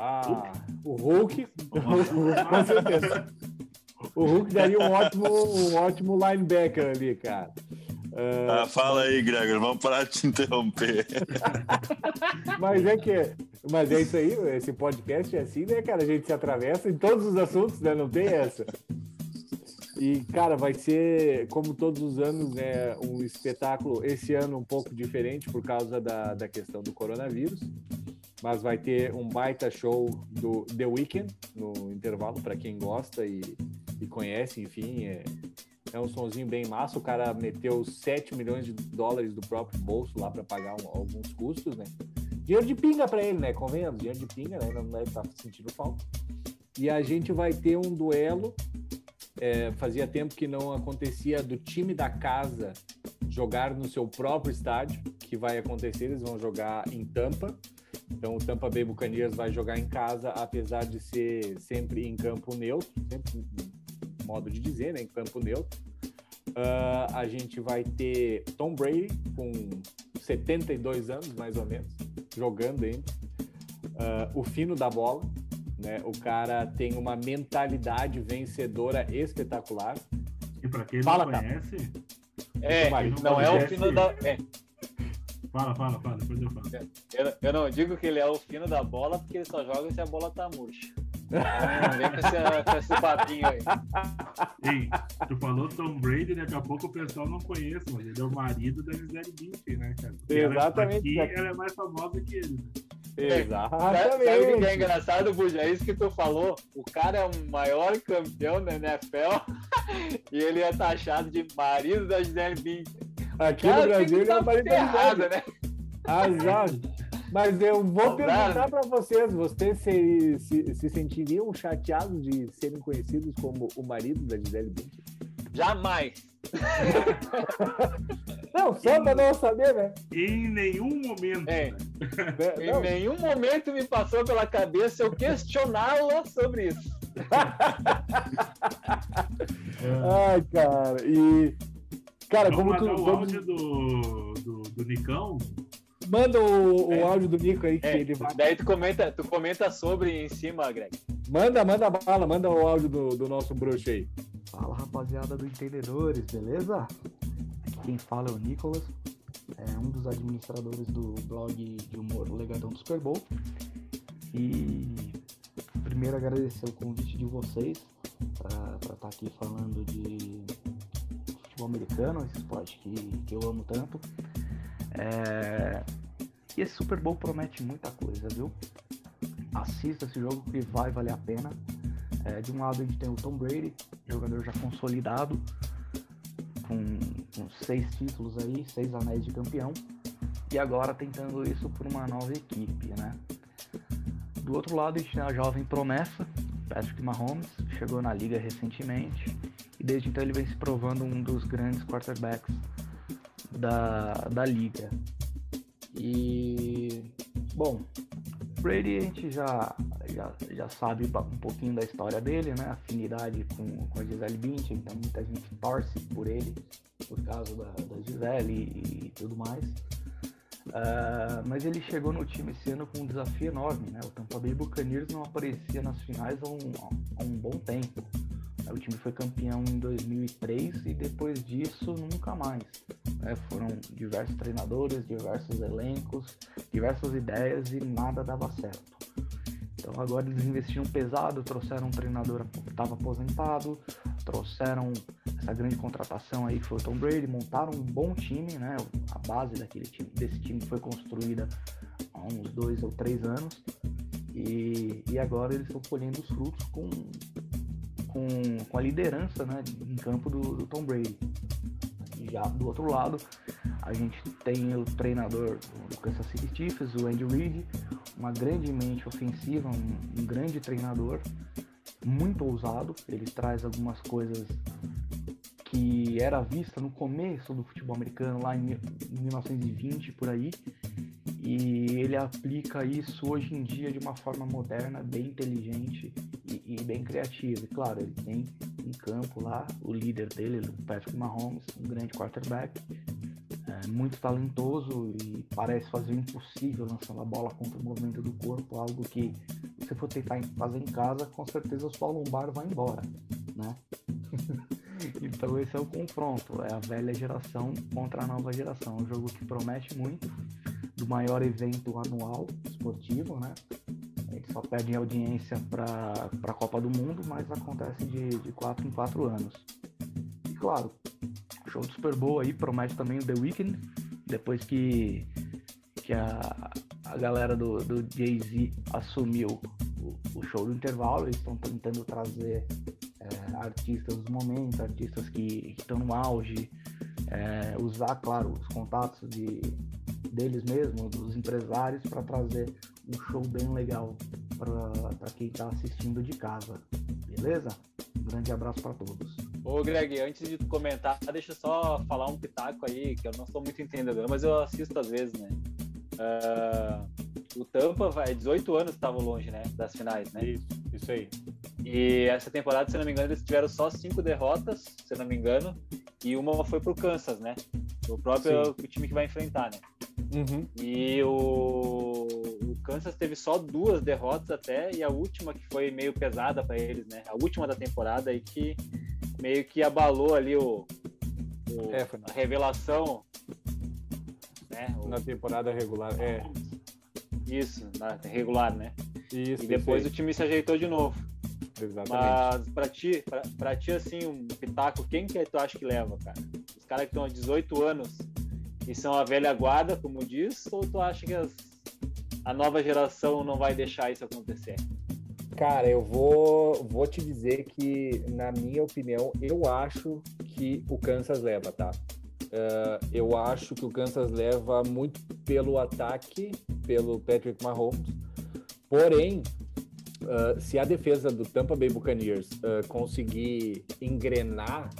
[SPEAKER 2] Ah, o Hulk, com certeza. O Hulk daria um ótimo, um ótimo linebacker ali, cara.
[SPEAKER 1] Uh, ah, fala aí, Gregor, vamos parar de te interromper.
[SPEAKER 2] mas é que, mas é isso aí, esse podcast é assim, né, cara? A gente se atravessa em todos os assuntos, né? Não tem essa. E, cara, vai ser, como todos os anos, né, um espetáculo, esse ano um pouco diferente por causa da, da questão do coronavírus mas vai ter um baita show do The Weeknd no intervalo para quem gosta e, e conhece, enfim, é, é, um sonzinho bem massa. O cara meteu 7 milhões de dólares do próprio bolso lá para pagar um, alguns custos, né? Dinheiro de pinga para ele, né? Convenhamos, dinheiro de pinga, né? Não deve estar tá sentindo falta. E a gente vai ter um duelo. É, fazia tempo que não acontecia do time da casa jogar no seu próprio estádio, que vai acontecer. Eles vão jogar em Tampa Então o Tampa Bay Buccaneers vai jogar em casa, apesar de ser sempre em campo neutro, sempre modo de dizer, né, em campo neutro. Uh, a gente vai ter Tom Brady com 72 anos, mais ou menos, jogando ainda. Uh, o fino da bola, né? O cara tem uma mentalidade vencedora espetacular.
[SPEAKER 3] E para quem Fala, não conhece,
[SPEAKER 4] é, não, não é o fino da. É.
[SPEAKER 3] Fala, fala, fala, depois eu falo.
[SPEAKER 4] Eu, eu, não digo que ele é o fino da bola, porque ele só joga se a bola tá murcha. Não vem com esse, com esse papinho aí.
[SPEAKER 3] Ei, tu falou Tom Brady, daqui a pouco o pessoal não conhece, mas ele é o marido da Gisele Bündchen, né, cara? Porque
[SPEAKER 2] Exatamente.
[SPEAKER 3] Ela, aqui, ela é mais famosa que ele, né?
[SPEAKER 2] Exatamente.
[SPEAKER 4] Sabe o que é engraçado, Buja? É isso que tu falou. O cara é o maior campeão da NFL e ele é taxado de marido da Gisele Bündchen.
[SPEAKER 2] Aqui cara, no Brasil ele é marido da Gisele. Né? Azar. Mas eu vou perguntar para vocês, vocês se, se, se, sentiriam chateados de serem conhecidos como o marido da Gisele Bündchen?
[SPEAKER 4] Jamais.
[SPEAKER 2] não, só para não saber, né?
[SPEAKER 3] Em nenhum momento.
[SPEAKER 4] É. Né? em nenhum momento me passou pela cabeça eu questioná-la sobre isso.
[SPEAKER 2] Ai, cara, e... Cara,
[SPEAKER 3] Vamos
[SPEAKER 2] como tu...
[SPEAKER 3] o áudio do, do, do Nicão
[SPEAKER 2] Manda o, o é. áudio do Nico aí que
[SPEAKER 4] é,
[SPEAKER 2] ele vai.
[SPEAKER 4] Daí tu comenta, tu comenta sobre em cima, Greg.
[SPEAKER 2] Manda, manda bala, manda o áudio do, do nosso bruxo aí.
[SPEAKER 6] Fala rapaziada do Entendedores, beleza? Aqui quem fala é o Nicolas, é um dos administradores do blog de humor Legadão do Super Bowl. E primeiro agradecer o convite de vocês para estar tá aqui falando de futebol americano, esse esporte que, que eu amo tanto. É... E esse Super Bowl promete muita coisa, viu? Assista esse jogo que vai valer a pena. É, de um lado a gente tem o Tom Brady, jogador já consolidado, com, com seis títulos aí, seis anéis de campeão, e agora tentando isso por uma nova equipe, né? Do outro lado a gente tem a jovem promessa, Patrick Mahomes, chegou na liga recentemente desde então ele vem se provando um dos grandes quarterbacks da, da liga. E bom, Brady a gente já, já, já sabe um pouquinho da história dele, né? Afinidade com, com a Gisele Bündchen, então muita gente torce por ele por causa da, da Gisele e, e tudo mais. Uh, mas ele chegou no time esse ano com um desafio enorme, né? O Tampa Bay Buccaneers não aparecia nas finais há um, há um bom tempo. O time foi campeão em 2003 e depois disso nunca mais. Né? Foram diversos treinadores, diversos elencos, diversas ideias e nada dava certo. Então agora eles investiram pesado, trouxeram um treinador que estava aposentado, trouxeram essa grande contratação aí que foi o Tom Brady, montaram um bom time, né? A base daquele time, desse time foi construída há uns dois ou três anos. E, e agora eles estão colhendo os frutos com com, com a liderança né, em campo do, do Tom Brady. Já do outro lado, a gente tem o treinador do Kansas City Chiefs, o Andy Reid, uma grande mente ofensiva, um, um grande treinador, muito ousado. Ele traz algumas coisas que era vista no começo do futebol americano, lá em 1920 por aí, e ele aplica isso hoje em dia de uma forma moderna, bem inteligente e, e bem criativa. E claro, ele tem em campo lá o líder dele, o Patrick Mahomes, um grande quarterback, é, muito talentoso e parece fazer o impossível lançando a bola contra o movimento do corpo, algo que se for tentar fazer em casa, com certeza o sua lombar vai embora, né? então esse é o confronto, é a velha geração contra a nova geração, um jogo que promete muito, do maior evento anual esportivo, né? Eles só perdem audiência para a Copa do Mundo, mas acontece de, de quatro em quatro anos. E claro, show do Super Bowl aí promete também o The Weeknd, depois que, que a, a galera do, do Jay-Z assumiu o, o, show do intervalo, eles estão tentando trazer é, artistas do momento, artistas que estão no auge, é, usar, claro, os contatos de, deles mesmos, dos empresários, para trazer um show bem legal para quem está assistindo de casa. Beleza? Um grande abraço para todos.
[SPEAKER 4] Ô Greg, antes de comentar, deixa eu só falar um pitaco aí, que eu não sou muito entendedor, mas eu assisto às vezes, né? Uh, o Tampa vai 18 anos estavam longe, né, das finais, né?
[SPEAKER 2] Isso, isso aí.
[SPEAKER 4] E essa temporada, se não me engano, eles tiveram só cinco derrotas, se não me engano, e uma foi pro Kansas, né? O próprio o time que vai enfrentar, né?
[SPEAKER 2] Uhum.
[SPEAKER 4] E o... o Kansas teve só duas derrotas até, e a última que foi meio pesada para eles, né? A última da temporada aí que meio que abalou ali o, o
[SPEAKER 2] É,
[SPEAKER 4] a revelação, né? O-
[SPEAKER 2] Na temporada regular. É.
[SPEAKER 4] Isso, na regular, né?
[SPEAKER 2] Isso.
[SPEAKER 4] E depois o time se ajeitou de novo.
[SPEAKER 2] Exatamente.
[SPEAKER 4] Mas pra ti, pra, pra ti, assim, um pitaco, quem que tu acha que leva, cara? Os caras que estão há 18 anos e são a velha guarda, como diz, ou tu acha que as- a nova geração não vai deixar isso acontecer?
[SPEAKER 2] Cara, eu vou, vou te dizer que, na minha opinião, eu acho que o Kansas leva, tá? Eh, eu acho que o Kansas leva muito pelo ataque, pelo Patrick Mahomes. Porém, eh, se a defesa do Tampa Bay Buccaneers eh, conseguir engrenar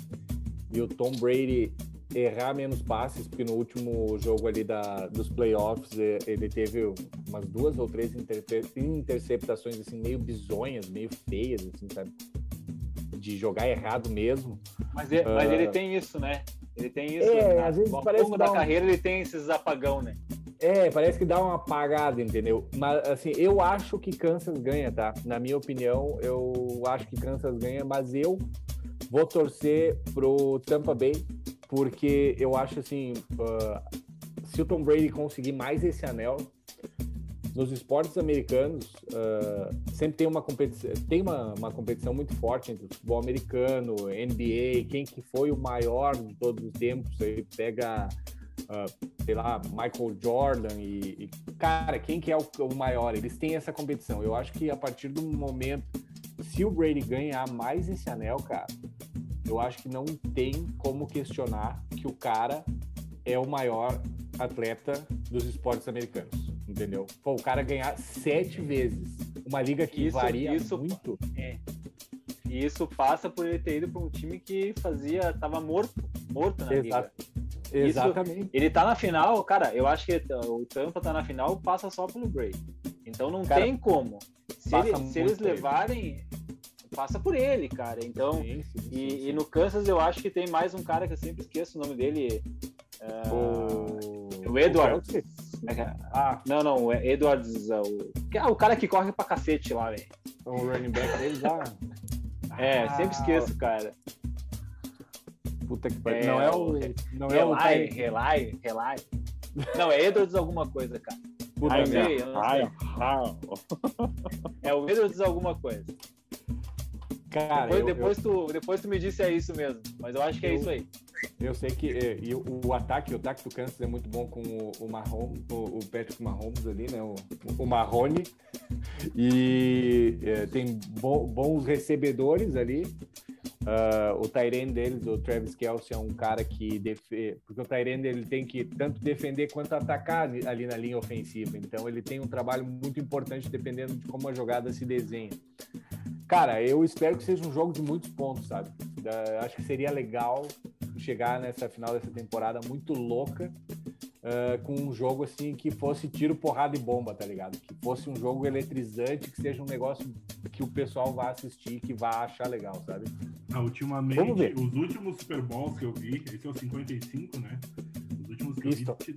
[SPEAKER 2] e o Tom Brady errar menos passes, porque no último jogo ali da, dos playoffs eh, ele teve umas duas ou três interceptações assim meio bizonhas, meio feias, assim, sabe? De jogar errado mesmo.
[SPEAKER 4] Mas, ele, mas
[SPEAKER 2] Ah.
[SPEAKER 4] ele tem isso, né? Ele tem isso.
[SPEAKER 2] É,
[SPEAKER 4] na-
[SPEAKER 2] às vezes
[SPEAKER 4] ao
[SPEAKER 2] parece
[SPEAKER 4] longo
[SPEAKER 2] que
[SPEAKER 4] da
[SPEAKER 2] um-
[SPEAKER 4] carreira ele tem esses apagão, né?
[SPEAKER 2] É, parece que dá uma apagada, entendeu? Mas assim, eu acho que Kansas ganha, tá? Na minha opinião, eu acho que Kansas ganha, mas eu vou torcer pro Tampa Bay, porque eu acho assim, ah, se o Tom Brady conseguir mais esse anel, nos esportes americanos ah, sempre tem uma competição, tem uma, uma competição muito forte entre o futebol americano, NBA, quem que foi o maior de todos os tempos, aí pega ah, sei lá, Michael Jordan e, e, cara, quem que é o, o maior? Eles têm essa competição. Eu acho que a partir do momento, se o Brady ganhar mais esse anel, cara, eu acho que não tem como questionar que o cara é o maior atleta dos esportes americanos, entendeu? Pô, o cara ganhar sete vezes, uma liga que
[SPEAKER 4] Isso-
[SPEAKER 2] varia
[SPEAKER 4] isso-
[SPEAKER 2] muito.
[SPEAKER 4] E isso passa por ele ter ido para um time que fazia. tava morto, morto na liga.
[SPEAKER 2] Exatamente.
[SPEAKER 4] Ele tá na final, cara, eu acho que o Tampa tá na final, passa só pelo Brady. Então não
[SPEAKER 2] Cara,
[SPEAKER 4] tem como. Se, ele- se eles levarem, passa por ele, cara. Então,
[SPEAKER 2] Sim, sim, sim,
[SPEAKER 4] e, e no Kansas eu acho que tem mais um cara que eu sempre esqueço o nome dele. ah,
[SPEAKER 2] o,
[SPEAKER 4] o como é?
[SPEAKER 2] Ah,
[SPEAKER 4] Não, não, o Edwards, é o, é o cara que corre pra cacete lá, velho.
[SPEAKER 2] o running back deles lá.
[SPEAKER 4] É,
[SPEAKER 2] Ah,
[SPEAKER 4] sempre esqueço, cara.
[SPEAKER 2] Puta que pariu.
[SPEAKER 4] É,
[SPEAKER 2] não é o. Não é o.
[SPEAKER 4] Relai, relai, relai. Não, é Edwards alguma coisa, cara.
[SPEAKER 2] Puta
[SPEAKER 4] Ai,
[SPEAKER 2] merda.
[SPEAKER 4] sei, eu não sei. É o Edwards alguma coisa.
[SPEAKER 2] Cara,
[SPEAKER 4] Depois,
[SPEAKER 2] eu,
[SPEAKER 4] depois, tu, depois tu me disse é isso mesmo. Mas eu acho que é
[SPEAKER 2] Eu-
[SPEAKER 4] isso aí.
[SPEAKER 2] eu, eu sei que é, e o, o ataque, o ataque do Kansas é muito bom com o, o Mahomes, o, o Patrick Mahomes ali, né? O, o Marrone. E é, tem bo- bons recebedores ali. Ah, o Tyrene deles, o Travis Kelsey, é um cara que porque o Tyrene ele tem que tanto defender quanto atacar ali, na linha ofensiva. Então ele tem um trabalho muito importante dependendo de como a jogada se desenha. Cara, eu espero que seja um jogo de muitos pontos, sabe? Da- acho que seria legal chegar nessa final dessa temporada muito louca, ah, com um jogo assim que fosse tiro, porrada e bomba, tá ligado? Que fosse um jogo eletrizante, que seja um negócio que o pessoal vá assistir, que vá achar legal, sabe?
[SPEAKER 3] Ah, ultimamente,
[SPEAKER 2] Vamos ver.
[SPEAKER 3] os últimos Super Bowls que eu vi, esse é o 55, né? Os últimos que eu vi, te-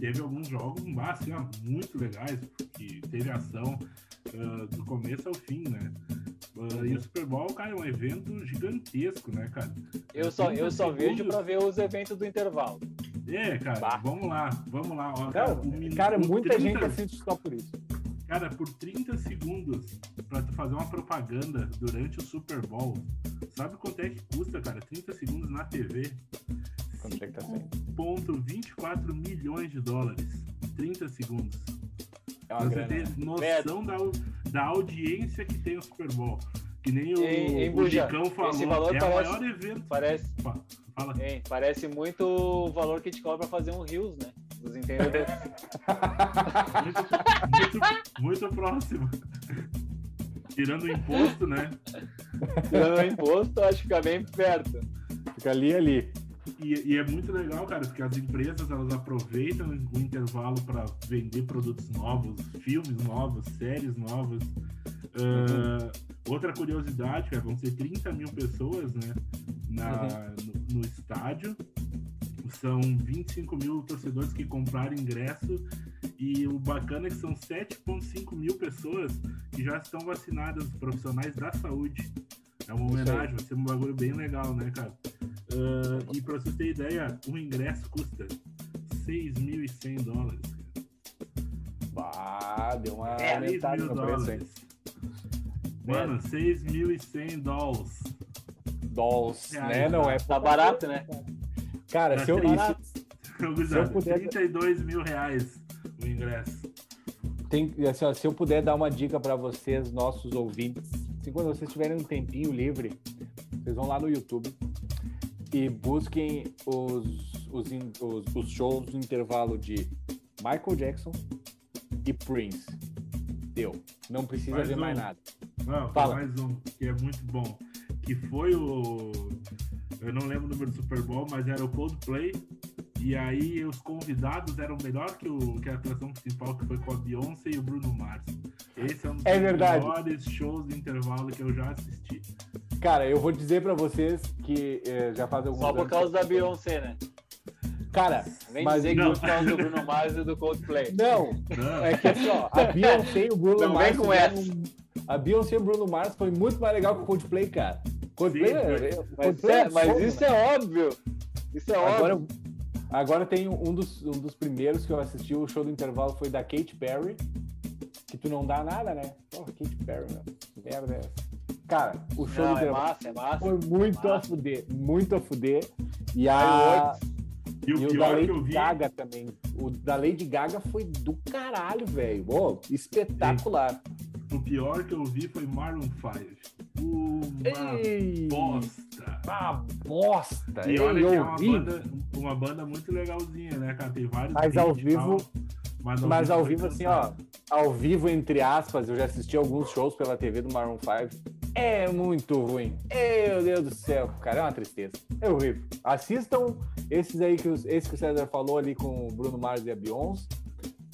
[SPEAKER 3] teve alguns jogos assim, muito legais, que teve ação ah, do começo ao fim, né? Ah, E o Super Bowl, cara, é um evento gigantesco, né, cara?
[SPEAKER 4] Eu só, eu
[SPEAKER 3] 30
[SPEAKER 4] só vejo pra ver os eventos do intervalo.
[SPEAKER 3] É, cara,
[SPEAKER 4] Bah.
[SPEAKER 3] vamos lá, vamos lá. Ó,
[SPEAKER 2] Cara,
[SPEAKER 3] min-
[SPEAKER 2] cara muita
[SPEAKER 3] 30
[SPEAKER 2] gente assiste só por isso.
[SPEAKER 3] Cara, por 30 segundos pra tu fazer uma propaganda durante o Super Bowl, sabe quanto é que custa, cara? 30 segundos na TV?
[SPEAKER 2] Quanto é que tá saindo?
[SPEAKER 3] 5,24 milhões de dólares. 30 segundos.
[SPEAKER 2] É uma
[SPEAKER 3] Pra você ter
[SPEAKER 2] né?
[SPEAKER 3] noção da, da audiência que tem o Super Bowl. Que nem o,
[SPEAKER 4] Em-
[SPEAKER 3] o Dicão falou,
[SPEAKER 4] esse valor
[SPEAKER 3] é
[SPEAKER 4] parece-
[SPEAKER 3] o maior evento.
[SPEAKER 4] Parece,
[SPEAKER 3] Fa- Fala.
[SPEAKER 4] hein, parece muito o valor que a gente cobra pra fazer um Rios, né? Dos entendedores.
[SPEAKER 3] Muito, muito, muito próximo. Tirando o imposto, né?
[SPEAKER 4] Tirando o imposto, acho que fica bem perto.
[SPEAKER 2] Fica ali ali.
[SPEAKER 3] E, e, é muito legal, cara, porque as empresas elas aproveitam o intervalo para vender produtos novos, filmes novos, séries novas. Uh, outra curiosidade, cara, vão ser 30 mil pessoas né, na, uhum. no, no, estádio. São 25 mil torcedores que compraram ingresso. E o bacana é que são 7,5 mil pessoas que já estão vacinadas, profissionais da saúde. É uma homenagem, vai ser um bagulho bem legal, né, cara? Uh, e pra você ter ideia, o ingresso custa 6.100 dólares.
[SPEAKER 2] Bah, deu uma é, aumentada no
[SPEAKER 3] dólares. preço, Mano, 6.100 dólares.
[SPEAKER 2] Dólares, né? Não é.
[SPEAKER 4] Tá barato, né?
[SPEAKER 2] Cara, se eu,
[SPEAKER 3] isso, se eu puder... 32 mil reais o ingresso.
[SPEAKER 2] Tem, assim, ó, se eu puder dar uma dica para vocês, nossos ouvintes, assim, quando vocês tiverem um tempinho livre, vocês vão lá no YouTube e busquem os, os, os, os shows no intervalo de Michael Jackson e Prince. Deu. Não precisa mais ver um. mais nada.
[SPEAKER 3] Não, Fala. mais um que é muito bom. Que foi o. Eu não lembro o número do Super Bowl, mas era o Coldplay. E aí os convidados eram melhor que, o, que a atração principal, que foi com a Beyoncé e o Bruno Mars. Esse é um dos
[SPEAKER 2] é
[SPEAKER 3] melhores shows de intervalo que eu já assisti.
[SPEAKER 2] Cara, eu vou dizer pra vocês que eh, já faz alguns
[SPEAKER 4] Só por causa da Beyoncé, né?
[SPEAKER 2] Cara,
[SPEAKER 4] Vem mas dizer que por causa do Bruno Mars e do Coldplay.
[SPEAKER 2] Não, não. é que assim, ó, a Beyoncé e o Bruno
[SPEAKER 4] não
[SPEAKER 2] Mars.
[SPEAKER 4] Vem com essa.
[SPEAKER 2] A Beyoncé e o Bruno Mars foi muito mais legal que o Coldplay, cara. Coldplay, Sim,
[SPEAKER 4] é, Coldplay é, mas, é, isso né? é óbvio. Isso é
[SPEAKER 2] agora,
[SPEAKER 4] óbvio.
[SPEAKER 2] Agora tem um dos, um dos primeiros que eu assisti, o show do intervalo foi da Katy Perry. Que tu não dá nada, né? Porra, Katy Perry, meu. Merda é essa. Cara, o show
[SPEAKER 4] não,
[SPEAKER 2] do
[SPEAKER 4] é intervalo massa, é massa,
[SPEAKER 2] foi muito a fuder. Muito a fuder. E a.
[SPEAKER 3] E o, e o da Lady vi...
[SPEAKER 2] Gaga também. O da Lady Gaga foi do caralho, velho. Oh, espetacular.
[SPEAKER 3] O pior que eu vi foi Maroon 5. Uma Ei, bosta.
[SPEAKER 2] Uma bosta.
[SPEAKER 3] E olha Ei, que é uma banda, uma banda muito legalzinha, né, cara? Tem vários.
[SPEAKER 2] Mas ao vivo. mas ao mas vivo, ao vivo assim, ó. Ao vivo, entre aspas, eu já assisti alguns shows pela TV do Maroon 5. É muito ruim. Meu Deus do céu, cara, é uma tristeza. É horrível. Assistam esses aí que, os, esse que o César falou ali com o Bruno Mars e a Beyoncé,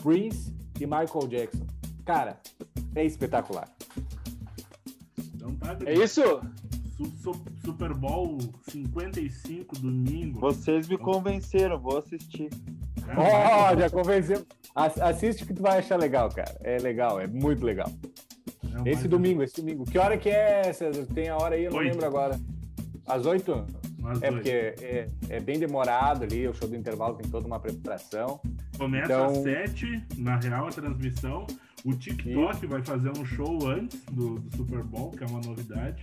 [SPEAKER 2] Prince e Michael Jackson. Cara, é espetacular.
[SPEAKER 3] Então tá,
[SPEAKER 4] é isso?
[SPEAKER 3] Super Bowl 55 domingo.
[SPEAKER 1] Vocês me convenceram, vou assistir.
[SPEAKER 2] Ó, oh, já convenceu. Assiste que tu vai achar legal, cara. É legal, é muito legal. Não, esse domingo, esse domingo. Que hora que é, César? Tem a hora aí, eu não lembro agora. Às oito? Às é 8. porque é, é, bem demorado ali, o show do intervalo tem toda uma preparação.
[SPEAKER 3] Começa então... às sete, na real, a transmissão. O TikTok e... vai fazer um show antes do, do Super Bowl, que é uma novidade.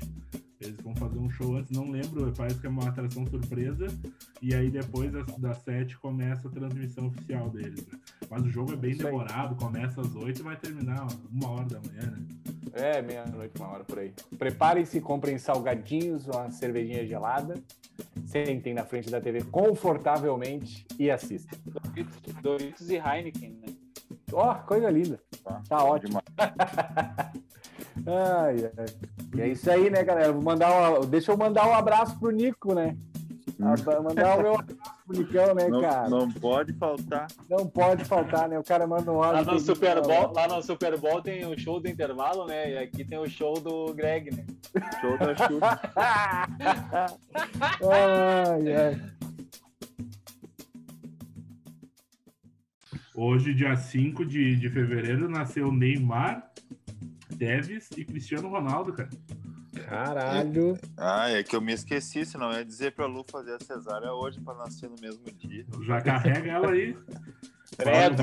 [SPEAKER 3] Eles vão fazer um show antes, não lembro, parece que é uma atração surpresa. E aí depois das, das 7 começa a transmissão oficial deles, né? Mas o jogo é bem demorado, começa às 8 e vai terminar uma hora da manhã, né?
[SPEAKER 2] É, meia-noite, uma hora por aí. Preparem-se, comprem salgadinhos, uma cervejinha gelada, sentem na frente da TV confortavelmente e assistam.
[SPEAKER 4] Doritos e Heineken, né?
[SPEAKER 2] Ó, oh, coisa linda. Tá, tá ótimo. ai, ai. E é isso aí, né, galera? Vou mandar uma... Deixa eu mandar um abraço pro Nico, né? Hum. Mandar o meu abraço pro Nicão, né,
[SPEAKER 1] não,
[SPEAKER 2] cara?
[SPEAKER 1] Não pode faltar.
[SPEAKER 2] Não pode faltar, né? O cara manda um áudio.
[SPEAKER 4] Lá no, Super Bowl, lá no Super Bowl tem o show do intervalo, né? E aqui tem o show do Greg, né?
[SPEAKER 1] Show da chuva.
[SPEAKER 2] ai, ai.
[SPEAKER 3] Hoje, dia 5 de, de fevereiro, nasceu Neymar, Deves e Cristiano Ronaldo, cara.
[SPEAKER 2] Caralho.
[SPEAKER 1] Ah, é que eu me esqueci, senão eu ia dizer pra Lu fazer a cesárea hoje pra nascer no mesmo dia.
[SPEAKER 3] Já carrega ela aí.
[SPEAKER 4] Credo.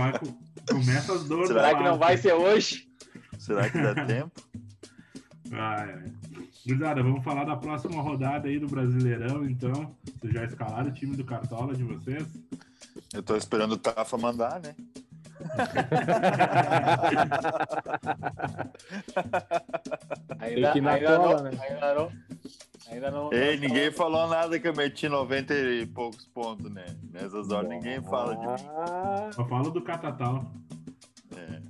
[SPEAKER 3] começa as dores.
[SPEAKER 4] Será que não vai ser hoje?
[SPEAKER 1] Será que dá tempo?
[SPEAKER 3] Ah, é. Gurizada, vamos falar da próxima rodada aí do Brasileirão, então. Vocês já escalaram o time do Cartola de vocês?
[SPEAKER 1] Eu tô esperando o Tafa mandar, né?
[SPEAKER 4] ainda, ainda, não, né? ainda não. Ainda não.
[SPEAKER 1] Ei, não ninguém falou nada que eu meti 90 e poucos pontos, né? Nessas horas ninguém fala de mim.
[SPEAKER 3] Só falo do Catatal.
[SPEAKER 1] É.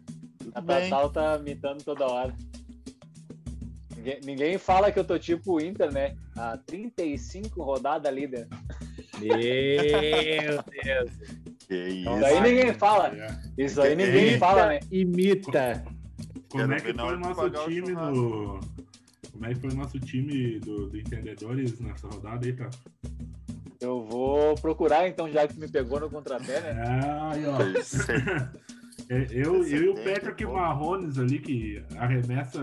[SPEAKER 4] Catatal tá mitando toda hora. Ninguém, ninguém fala que eu tô tipo o Inter, né? A 35 rodada líder. Meu Deus. Que isso. Isso aí ninguém fala. Isso aí ninguém fala, né?
[SPEAKER 2] Imita.
[SPEAKER 3] Como é que foi o nosso time no. Como é que foi o nosso time do, do Entendedores nessa rodada aí, tá?
[SPEAKER 4] Eu vou procurar, então, já que me pegou no contrapé, né?
[SPEAKER 3] Ah, ó. É, eu, eu e o Patrick Marrones ali, que arremessa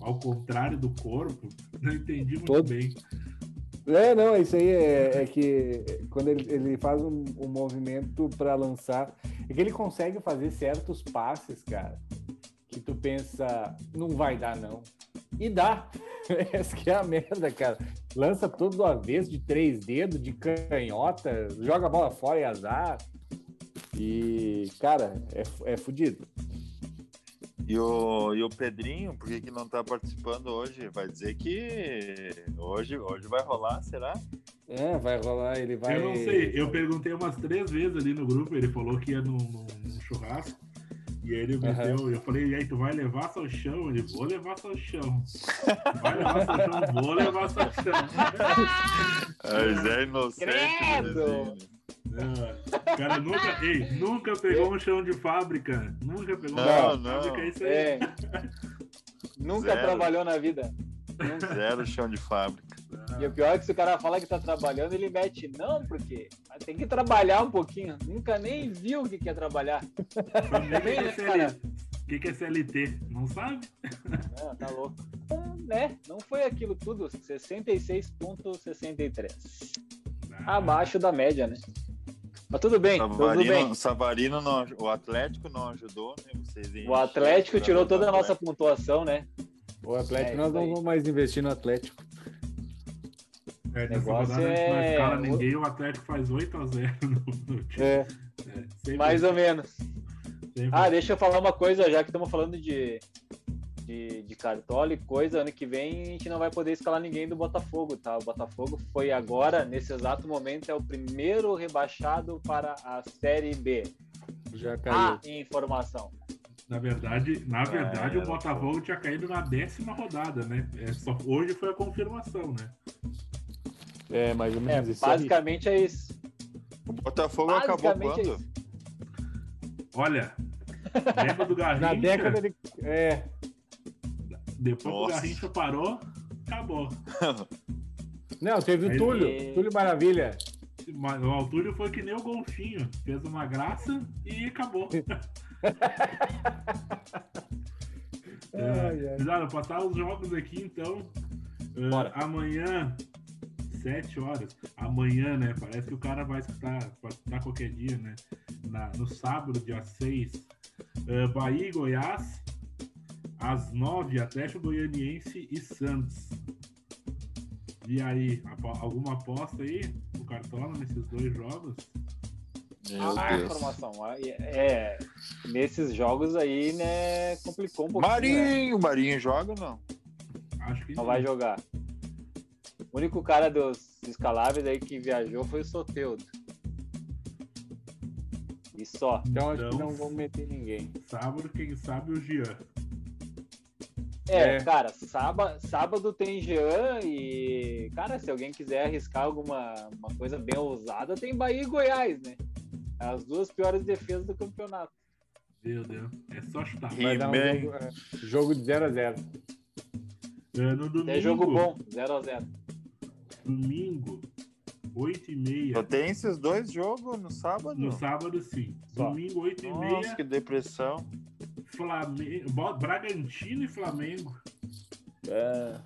[SPEAKER 3] ao contrário do corpo, não entendi muito Todo... bem.
[SPEAKER 2] É, não, isso aí é, é que quando ele, ele faz um, um movimento para lançar, é que ele consegue fazer certos passes, cara, que tu pensa, não vai dar, não. E dá. Essa que é a merda, cara. Lança todo do avesso, de três dedos, de canhota, joga a bola fora e azar. E, cara, é, é fudido.
[SPEAKER 1] E o, e o Pedrinho, por que, que não tá participando hoje? Vai dizer que hoje, hoje vai rolar, será?
[SPEAKER 2] É, vai rolar, ele vai.
[SPEAKER 3] Eu não sei, eu perguntei umas três vezes ali no grupo, ele falou que ia num, num churrasco. E aí ele meteu, uhum. eu falei, e aí, tu vai levar salchão? Ele, vou levar salchão. Vai levar salchão? Vou levar salchão.
[SPEAKER 1] Mas é inocente.
[SPEAKER 4] Credo!
[SPEAKER 3] O cara nunca, ei, nunca pegou um chão de fábrica. Nunca pegou um chão de fábrica, é isso aí. É.
[SPEAKER 4] nunca Zero. trabalhou na vida.
[SPEAKER 1] Zero chão de fábrica.
[SPEAKER 4] E o pior é que se o cara fala que tá trabalhando, ele mete, não, porque tem que trabalhar um pouquinho. Nunca nem viu o que quer trabalhar.
[SPEAKER 3] Também, né, cara? O que, que é CLT? Não sabe?
[SPEAKER 4] Não, tá louco. Então, né? Não foi aquilo tudo. 66,63. Ah. Abaixo da média, né? Mas tudo bem, Savarino, tudo bem.
[SPEAKER 1] Savarino não, o Atlético não ajudou, né?
[SPEAKER 4] Vocês o Atlético tirou toda a nossa pontuação, né?
[SPEAKER 2] O Atlético, é, nós não vamos mais investir no Atlético.
[SPEAKER 3] É, nessa rodada é... não escala ninguém, o Atlético faz 8x0 no, no time. É.
[SPEAKER 4] é mais ou menos. Sempre. Ah, deixa eu falar uma coisa, já que estamos falando de, de, de cartola e coisa, ano que vem a gente não vai poder escalar ninguém do Botafogo, tá? O Botafogo foi agora, nesse exato momento, é o primeiro rebaixado para a Série B.
[SPEAKER 2] Já caiu. Ah,
[SPEAKER 4] informação.
[SPEAKER 3] Na verdade, na verdade, é, o Botafogo tinha caído na décima rodada, né? É, só, hoje foi a confirmação, né?
[SPEAKER 2] É, mais ou menos
[SPEAKER 4] é, isso. Basicamente aí. é isso.
[SPEAKER 1] O Botafogo acabou é quando? É
[SPEAKER 3] Olha, lembra do Garrincha?
[SPEAKER 2] Na década de. É.
[SPEAKER 3] Depois Nossa. que o Garrincha parou, acabou.
[SPEAKER 2] Não, teve o Túlio. Túlio Maravilha.
[SPEAKER 3] O Túlio foi que nem o golfinho. Fez uma graça e acabou. é, é. passar os jogos aqui, então. Uh, amanhã, 7 horas. Amanhã, né? Parece que o cara vai escutar, pode escutar qualquer dia, né? Na, no sábado, dia 6. Uh, eh, Bahia e Goiás. Às 9, Atlético Goianiense e Santos. E aí, alguma aposta aí o Cartola nesses dois jogos?
[SPEAKER 4] ah, informação. É, nesses jogos aí, né, complicou um pouquinho.
[SPEAKER 1] Marinho, né? Marinho joga não?
[SPEAKER 3] Acho que
[SPEAKER 4] não. Não vai jogar. O único cara dos escaláveis aí que viajou foi o Soteudo. E só.
[SPEAKER 2] Então acho que não vão meter ninguém.
[SPEAKER 3] Sábado, quem sabe, o Jean.
[SPEAKER 4] É, é, cara, sábado, sábado tem Jean e, cara, se alguém quiser arriscar alguma uma coisa bem ousada, tem Bahia e Goiás, né? As duas piores defesas do campeonato.
[SPEAKER 3] Meu Deus, é só chutar.
[SPEAKER 2] Vai dar um jogo, é, jogo de 0x0.
[SPEAKER 3] É, no domingo.
[SPEAKER 4] É jogo bom, 0x0.
[SPEAKER 3] Domingo, 8 e meia. Só
[SPEAKER 1] tem esses dois jogos no sábado?
[SPEAKER 3] No sábado, sim. Só. Domingo, 8 e
[SPEAKER 1] Nossa,
[SPEAKER 3] meia.
[SPEAKER 1] Nossa, que depressão.
[SPEAKER 3] Flamengo, Bragantino e Flamengo.
[SPEAKER 4] É.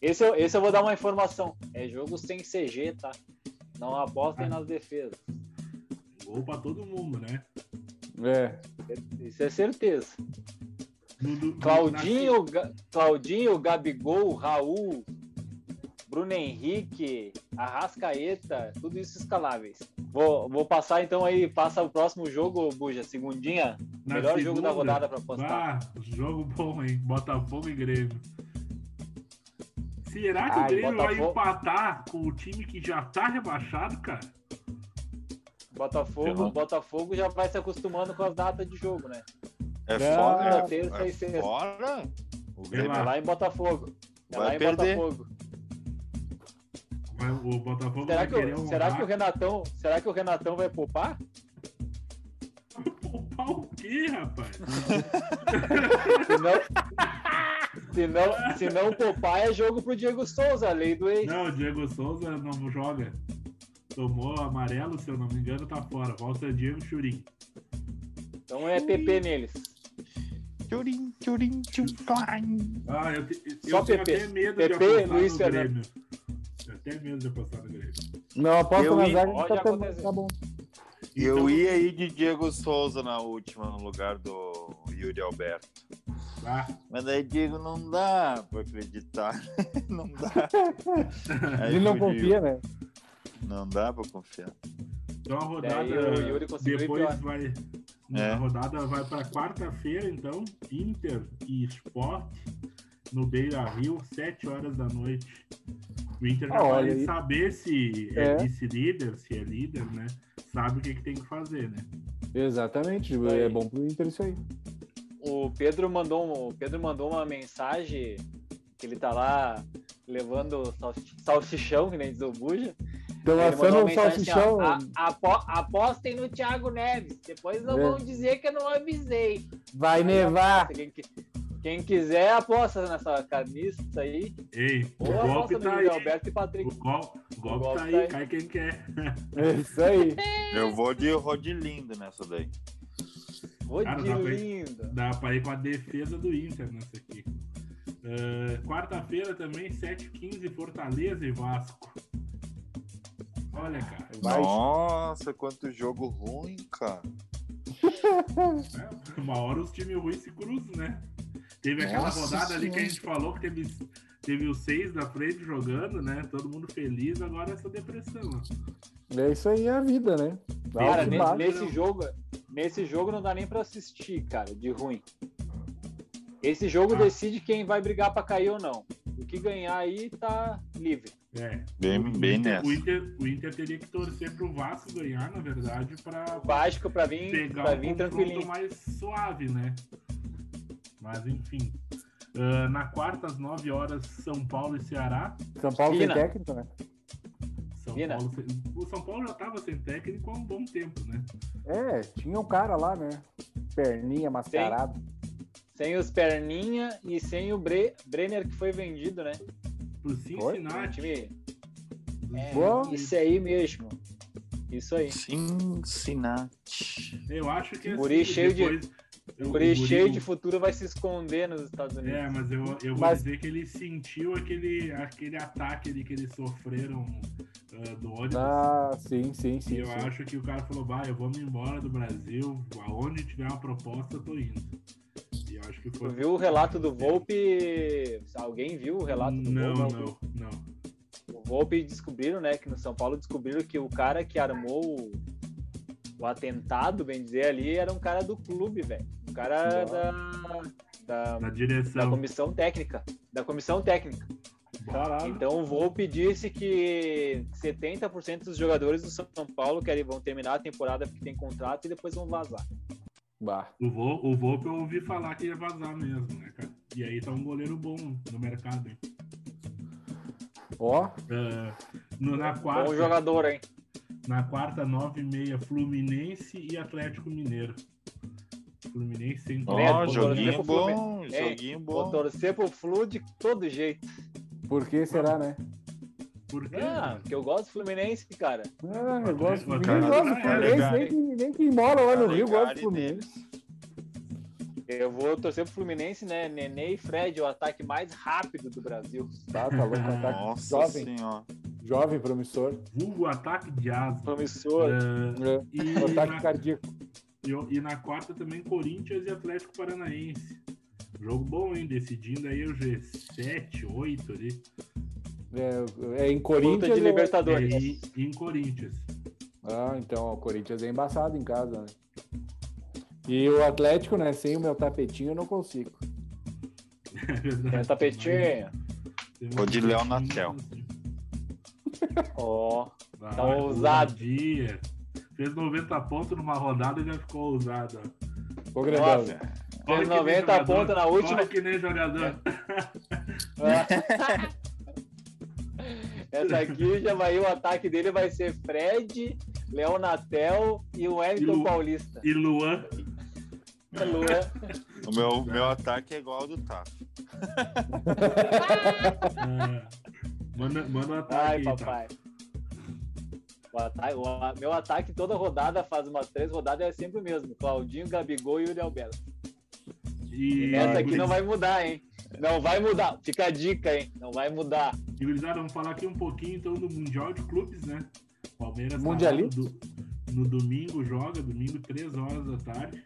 [SPEAKER 4] Esse, eu, esse eu vou dar uma informação. É jogo sem CG, tá? Não apostem ah. nas defesas.
[SPEAKER 3] Gol pra todo mundo, né?
[SPEAKER 2] É.
[SPEAKER 4] Isso é certeza. Claudinho, Ga, Claudinho, Gabigol, Raul, Bruno Henrique, Arrascaeta, tudo isso escaláveis. Vou, vou passar então aí, passa o próximo jogo, Buja, segundinha. Na melhor segunda, jogo da rodada para postar.
[SPEAKER 3] Ah, jogo bom, hein? Botafogo e Grêmio. Será que Ai, o Grêmio Botafogo... vai empatar com o time que já tá rebaixado, cara?
[SPEAKER 4] Botafogo, Botafogo já vai se acostumando com as datas de jogo, né?
[SPEAKER 1] É fora, é,
[SPEAKER 4] terça é
[SPEAKER 1] e sexta.
[SPEAKER 4] O Grêmio é lá em Botafogo. É
[SPEAKER 1] vai lá em perder.
[SPEAKER 4] Botafogo.
[SPEAKER 3] Vai, o Botafogo
[SPEAKER 4] será
[SPEAKER 3] vai
[SPEAKER 4] que,
[SPEAKER 3] querer
[SPEAKER 4] o, será que o Renatão, será que o Renatão vai poupar?
[SPEAKER 3] Poupar o quê, rapaz?
[SPEAKER 4] Se não, se não, se não poupar, é jogo pro Diego Souza, a lei do ex.
[SPEAKER 3] Não, o Diego Souza não joga. Tomou amarelo, se eu não me engano, tá fora. Volta Diego Churin.
[SPEAKER 4] Então é PP neles.
[SPEAKER 1] Tchurim, tchurim, tchum,
[SPEAKER 3] Ah, eu, te, eu
[SPEAKER 4] Só PP.
[SPEAKER 3] até medo
[SPEAKER 4] PP,
[SPEAKER 3] de apostar
[SPEAKER 4] Luiz
[SPEAKER 3] no
[SPEAKER 4] Fernando.
[SPEAKER 3] Grêmio. Eu tenho medo de apostar no Grêmio.
[SPEAKER 2] Não, aposta
[SPEAKER 1] Eu
[SPEAKER 2] na zaga tá,
[SPEAKER 4] acontecer.
[SPEAKER 2] tá bom.
[SPEAKER 1] Eu
[SPEAKER 3] Então-
[SPEAKER 1] ia ir de Diego Souza na última, no lugar do Yuri Alberto.
[SPEAKER 3] Tá?
[SPEAKER 1] Mas daí, Diego, não dá pra acreditar. não dá. Aí
[SPEAKER 2] Ele não
[SPEAKER 1] fodiu.
[SPEAKER 2] confia, né?
[SPEAKER 1] Não dá pra confiar.
[SPEAKER 3] Então a rodada
[SPEAKER 4] Daí o Yuri conseguiu ir
[SPEAKER 3] depois vai.
[SPEAKER 1] É.
[SPEAKER 3] A rodada vai para quarta-feira, então, Inter e Sport no Beira Rio, 7 horas da noite. O Inter já
[SPEAKER 2] Ah, olha
[SPEAKER 3] vai saber se é,
[SPEAKER 2] É.
[SPEAKER 3] vice-líder, se é líder, né? Sabe o que, que tem que fazer, né?
[SPEAKER 2] Exatamente.
[SPEAKER 4] aí.
[SPEAKER 2] É bom pro Inter isso aí.
[SPEAKER 4] O Pedro mandou, o Pedro mandou uma mensagem que ele tá lá levando salsi- salsichão, que nem diz o Buja.
[SPEAKER 2] Estão assando um
[SPEAKER 4] assim,
[SPEAKER 2] salsichão.
[SPEAKER 4] ó, "A- apo- apostem no Thiago Neves. Depois não
[SPEAKER 2] É.
[SPEAKER 4] vão dizer que eu não avisei.
[SPEAKER 2] Vai
[SPEAKER 4] Aí
[SPEAKER 2] nevar.
[SPEAKER 4] aposta, Quem, qui- quem quiser, aposta nessa camisa aí.
[SPEAKER 3] Ei, o
[SPEAKER 4] Ou
[SPEAKER 3] golpe tá aí.
[SPEAKER 4] Alberto e Patrick.
[SPEAKER 3] O, gol, o golpe
[SPEAKER 4] golpe
[SPEAKER 3] tá
[SPEAKER 4] tá
[SPEAKER 3] aí,
[SPEAKER 4] aí.
[SPEAKER 3] cai quem quer.
[SPEAKER 2] É isso aí.
[SPEAKER 1] Eu vou de Rodilindo nessa daí.
[SPEAKER 3] Cara, dá pra ir- com a defesa do Inter nessa aqui. Ah, Quarta-feira também, 7h15, Fortaleza e Vasco. Olha, cara.
[SPEAKER 2] Vai.
[SPEAKER 1] Nossa, quanto jogo ruim, cara.
[SPEAKER 3] É, uma hora os times ruins se cruzam, né? Teve aquela
[SPEAKER 1] Nossa
[SPEAKER 3] rodada ali que a
[SPEAKER 1] Senhora.
[SPEAKER 3] gente falou que teve, teve os seis da frente jogando, né? Todo mundo feliz, agora essa depressão. ó.
[SPEAKER 2] É isso aí, é a vida, né? Dá
[SPEAKER 4] Cara,
[SPEAKER 2] e
[SPEAKER 4] nesse, nesse jogo, nesse jogo não dá nem pra assistir, cara, de ruim. Esse jogo
[SPEAKER 3] Ah.
[SPEAKER 4] decide quem vai brigar pra cair ou não. O que ganhar aí tá livre.
[SPEAKER 3] É.
[SPEAKER 1] Bem,
[SPEAKER 3] o,
[SPEAKER 1] bem
[SPEAKER 3] Inter,
[SPEAKER 1] nessa.
[SPEAKER 3] o, Inter, o Inter teria que torcer pro Vasco ganhar, na verdade, pra
[SPEAKER 4] O Básico pra vir,
[SPEAKER 3] pegar
[SPEAKER 4] pra
[SPEAKER 3] um
[SPEAKER 4] vir
[SPEAKER 3] confronto
[SPEAKER 4] tranquilinho.
[SPEAKER 3] mais suave, né? Mas enfim. Ah, na quarta, às 9 horas, São Paulo e Ceará.
[SPEAKER 2] São Paulo
[SPEAKER 4] Fina.
[SPEAKER 2] tem técnico, né?
[SPEAKER 3] São. Paulo, o São Paulo já estava sem técnico há um bom tempo, né?
[SPEAKER 2] É, tinha um cara lá, né? Perninha mascarado.
[SPEAKER 4] Sem os Perninha e sem o Bre- Brenner que foi vendido, né?
[SPEAKER 3] Pro Cincinnati.
[SPEAKER 4] time. É,
[SPEAKER 2] Boa.
[SPEAKER 4] isso aí mesmo. Isso aí.
[SPEAKER 1] Cincinnati.
[SPEAKER 3] Eu acho que assim,
[SPEAKER 4] Guri cheio de-
[SPEAKER 3] depois,
[SPEAKER 4] O
[SPEAKER 3] o
[SPEAKER 4] Guri cheio de futuro vai se esconder nos Estados Unidos.
[SPEAKER 3] É, mas eu, eu vou
[SPEAKER 2] Mas-
[SPEAKER 3] dizer que ele sentiu aquele, aquele ataque ali que eles sofreram ah, do ônibus.
[SPEAKER 2] Ah, sim, sim,
[SPEAKER 3] e
[SPEAKER 2] sim.
[SPEAKER 3] eu
[SPEAKER 2] sim.
[SPEAKER 3] acho que o cara falou, vai, eu vou me embora do Brasil, aonde tiver uma proposta, eu tô indo. E acho que foi.
[SPEAKER 4] Tu viu o relato do Volpe? Alguém viu o relato do
[SPEAKER 3] Não,
[SPEAKER 4] Volpe?
[SPEAKER 3] não, não.
[SPEAKER 4] O Volpe descobriram, né? Que no São Paulo descobriram que o cara que armou o, o atentado, bem dizer, ali, era um cara do clube, velho. Um cara da, da, da
[SPEAKER 3] direção.
[SPEAKER 4] comissão técnica. Da comissão técnica.
[SPEAKER 2] Caralho.
[SPEAKER 4] Então o Volpe disse que 70% dos jogadores do São Paulo querem, vão terminar a temporada porque tem contrato e depois vão vazar.
[SPEAKER 2] Bah.
[SPEAKER 3] O, Vol, o Volpe eu ouvi falar que ia vazar mesmo, né, cara? E aí tá um goleiro bom no mercado, hein?
[SPEAKER 2] Ó,
[SPEAKER 3] Ah, no- na quarta.
[SPEAKER 4] Bom jogador, hein?
[SPEAKER 3] Na quarta, 9 e meia, Fluminense e Atlético Mineiro. Fluminense sem
[SPEAKER 1] Ó,
[SPEAKER 4] vou
[SPEAKER 1] joguinho
[SPEAKER 4] torcer pro
[SPEAKER 1] bom,
[SPEAKER 4] É,
[SPEAKER 1] joguinho
[SPEAKER 4] Vou
[SPEAKER 1] bom.
[SPEAKER 4] torcer pro Flu de todo jeito.
[SPEAKER 2] por que será, né?
[SPEAKER 3] Por quê?
[SPEAKER 4] Ah, porque eu gosto do Fluminense, cara.
[SPEAKER 2] Ah, eu gosto do Ninguém gosta do
[SPEAKER 3] é
[SPEAKER 2] Fluminense,
[SPEAKER 1] legal.
[SPEAKER 2] nem que, nem que mora lá no Rio gosta do Fluminense.
[SPEAKER 4] Eu vou torcer pro Fluminense, né? Nenê e Fred, o ataque mais rápido do Brasil.
[SPEAKER 2] Tá, tá louco, ataque
[SPEAKER 1] Nossa
[SPEAKER 2] jovem,
[SPEAKER 1] senhora.
[SPEAKER 2] jovem, promissor.
[SPEAKER 3] Vulgo ataque de asa.
[SPEAKER 4] Promissor.
[SPEAKER 3] Ah,
[SPEAKER 2] É,
[SPEAKER 3] e,
[SPEAKER 2] ataque
[SPEAKER 3] na,
[SPEAKER 2] cardíaco.
[SPEAKER 3] e, e na quarta também Corinthians e Atlético Paranaense. Jogo bom, hein? Decidindo aí o G7, 8 ali.
[SPEAKER 2] É, é em
[SPEAKER 4] Luta
[SPEAKER 2] Corinthians.
[SPEAKER 4] de
[SPEAKER 2] ou-
[SPEAKER 4] Libertadores.
[SPEAKER 3] E, e em Corinthians.
[SPEAKER 2] Ah, então o Corinthians é embaçado em casa, né? E o Atlético, né? Sem o meu tapetinho eu não consigo.
[SPEAKER 3] É verdade.
[SPEAKER 4] Tem tapetinho.
[SPEAKER 1] Vou de Léo Natel.
[SPEAKER 3] assim.
[SPEAKER 4] Ó.
[SPEAKER 3] Vai,
[SPEAKER 4] Tá ousado.
[SPEAKER 3] Fez 90 pontos numa rodada e já ficou ousado.
[SPEAKER 2] Ô,
[SPEAKER 4] Fez
[SPEAKER 3] que nem
[SPEAKER 4] 90
[SPEAKER 3] jogador.
[SPEAKER 4] pontos na última.
[SPEAKER 3] Corre que nem jogador.
[SPEAKER 4] Essa aqui já vai, o ataque dele vai ser Fred, Leonatel e o Wellington
[SPEAKER 3] Lu...
[SPEAKER 4] Paulista.
[SPEAKER 3] E Luan.
[SPEAKER 4] Luan.
[SPEAKER 1] O meu, meu ataque é igual ao do Tato.
[SPEAKER 3] Ah, manda, manda um ataque
[SPEAKER 4] Ai,
[SPEAKER 3] aí,
[SPEAKER 4] papai. O ataque, o meu ataque toda rodada, faz umas três rodadas, é sempre o mesmo. Claudinho, Gabigol e Yuri Alberto.
[SPEAKER 3] E,
[SPEAKER 4] E nessa aqui não vai mudar, hein? Não vai mudar. Fica a dica, hein? Não vai mudar.
[SPEAKER 3] Gurizada, vamos falar aqui um pouquinho então do Mundial de Clubes, né? Palmeiras tá lá
[SPEAKER 2] Mundialista?
[SPEAKER 3] no, do- no domingo joga, domingo, 3 horas da tarde.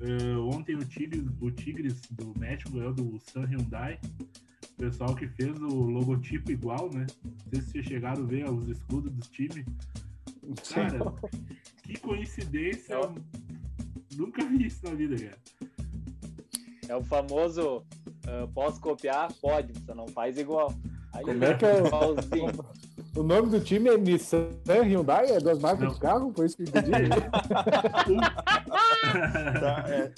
[SPEAKER 3] Eh, ontem o Tigres, o Tigres do México ganhou do San Hyundai. O pessoal que fez o logotipo igual, né? Não sei se vocês chegaram a ver os escudos dos times. Cara, que coincidência.
[SPEAKER 4] É.
[SPEAKER 3] Nunca vi isso na vida, cara.
[SPEAKER 4] É o famoso ah, posso copiar? Pode, você não faz igual. Aí,
[SPEAKER 2] Como é que é?
[SPEAKER 4] igualzinho.
[SPEAKER 2] O nome do time é Nissan Hyundai? É das marcas
[SPEAKER 3] Não.
[SPEAKER 2] de carro? Foi isso que eu entendi?
[SPEAKER 1] Tá, é.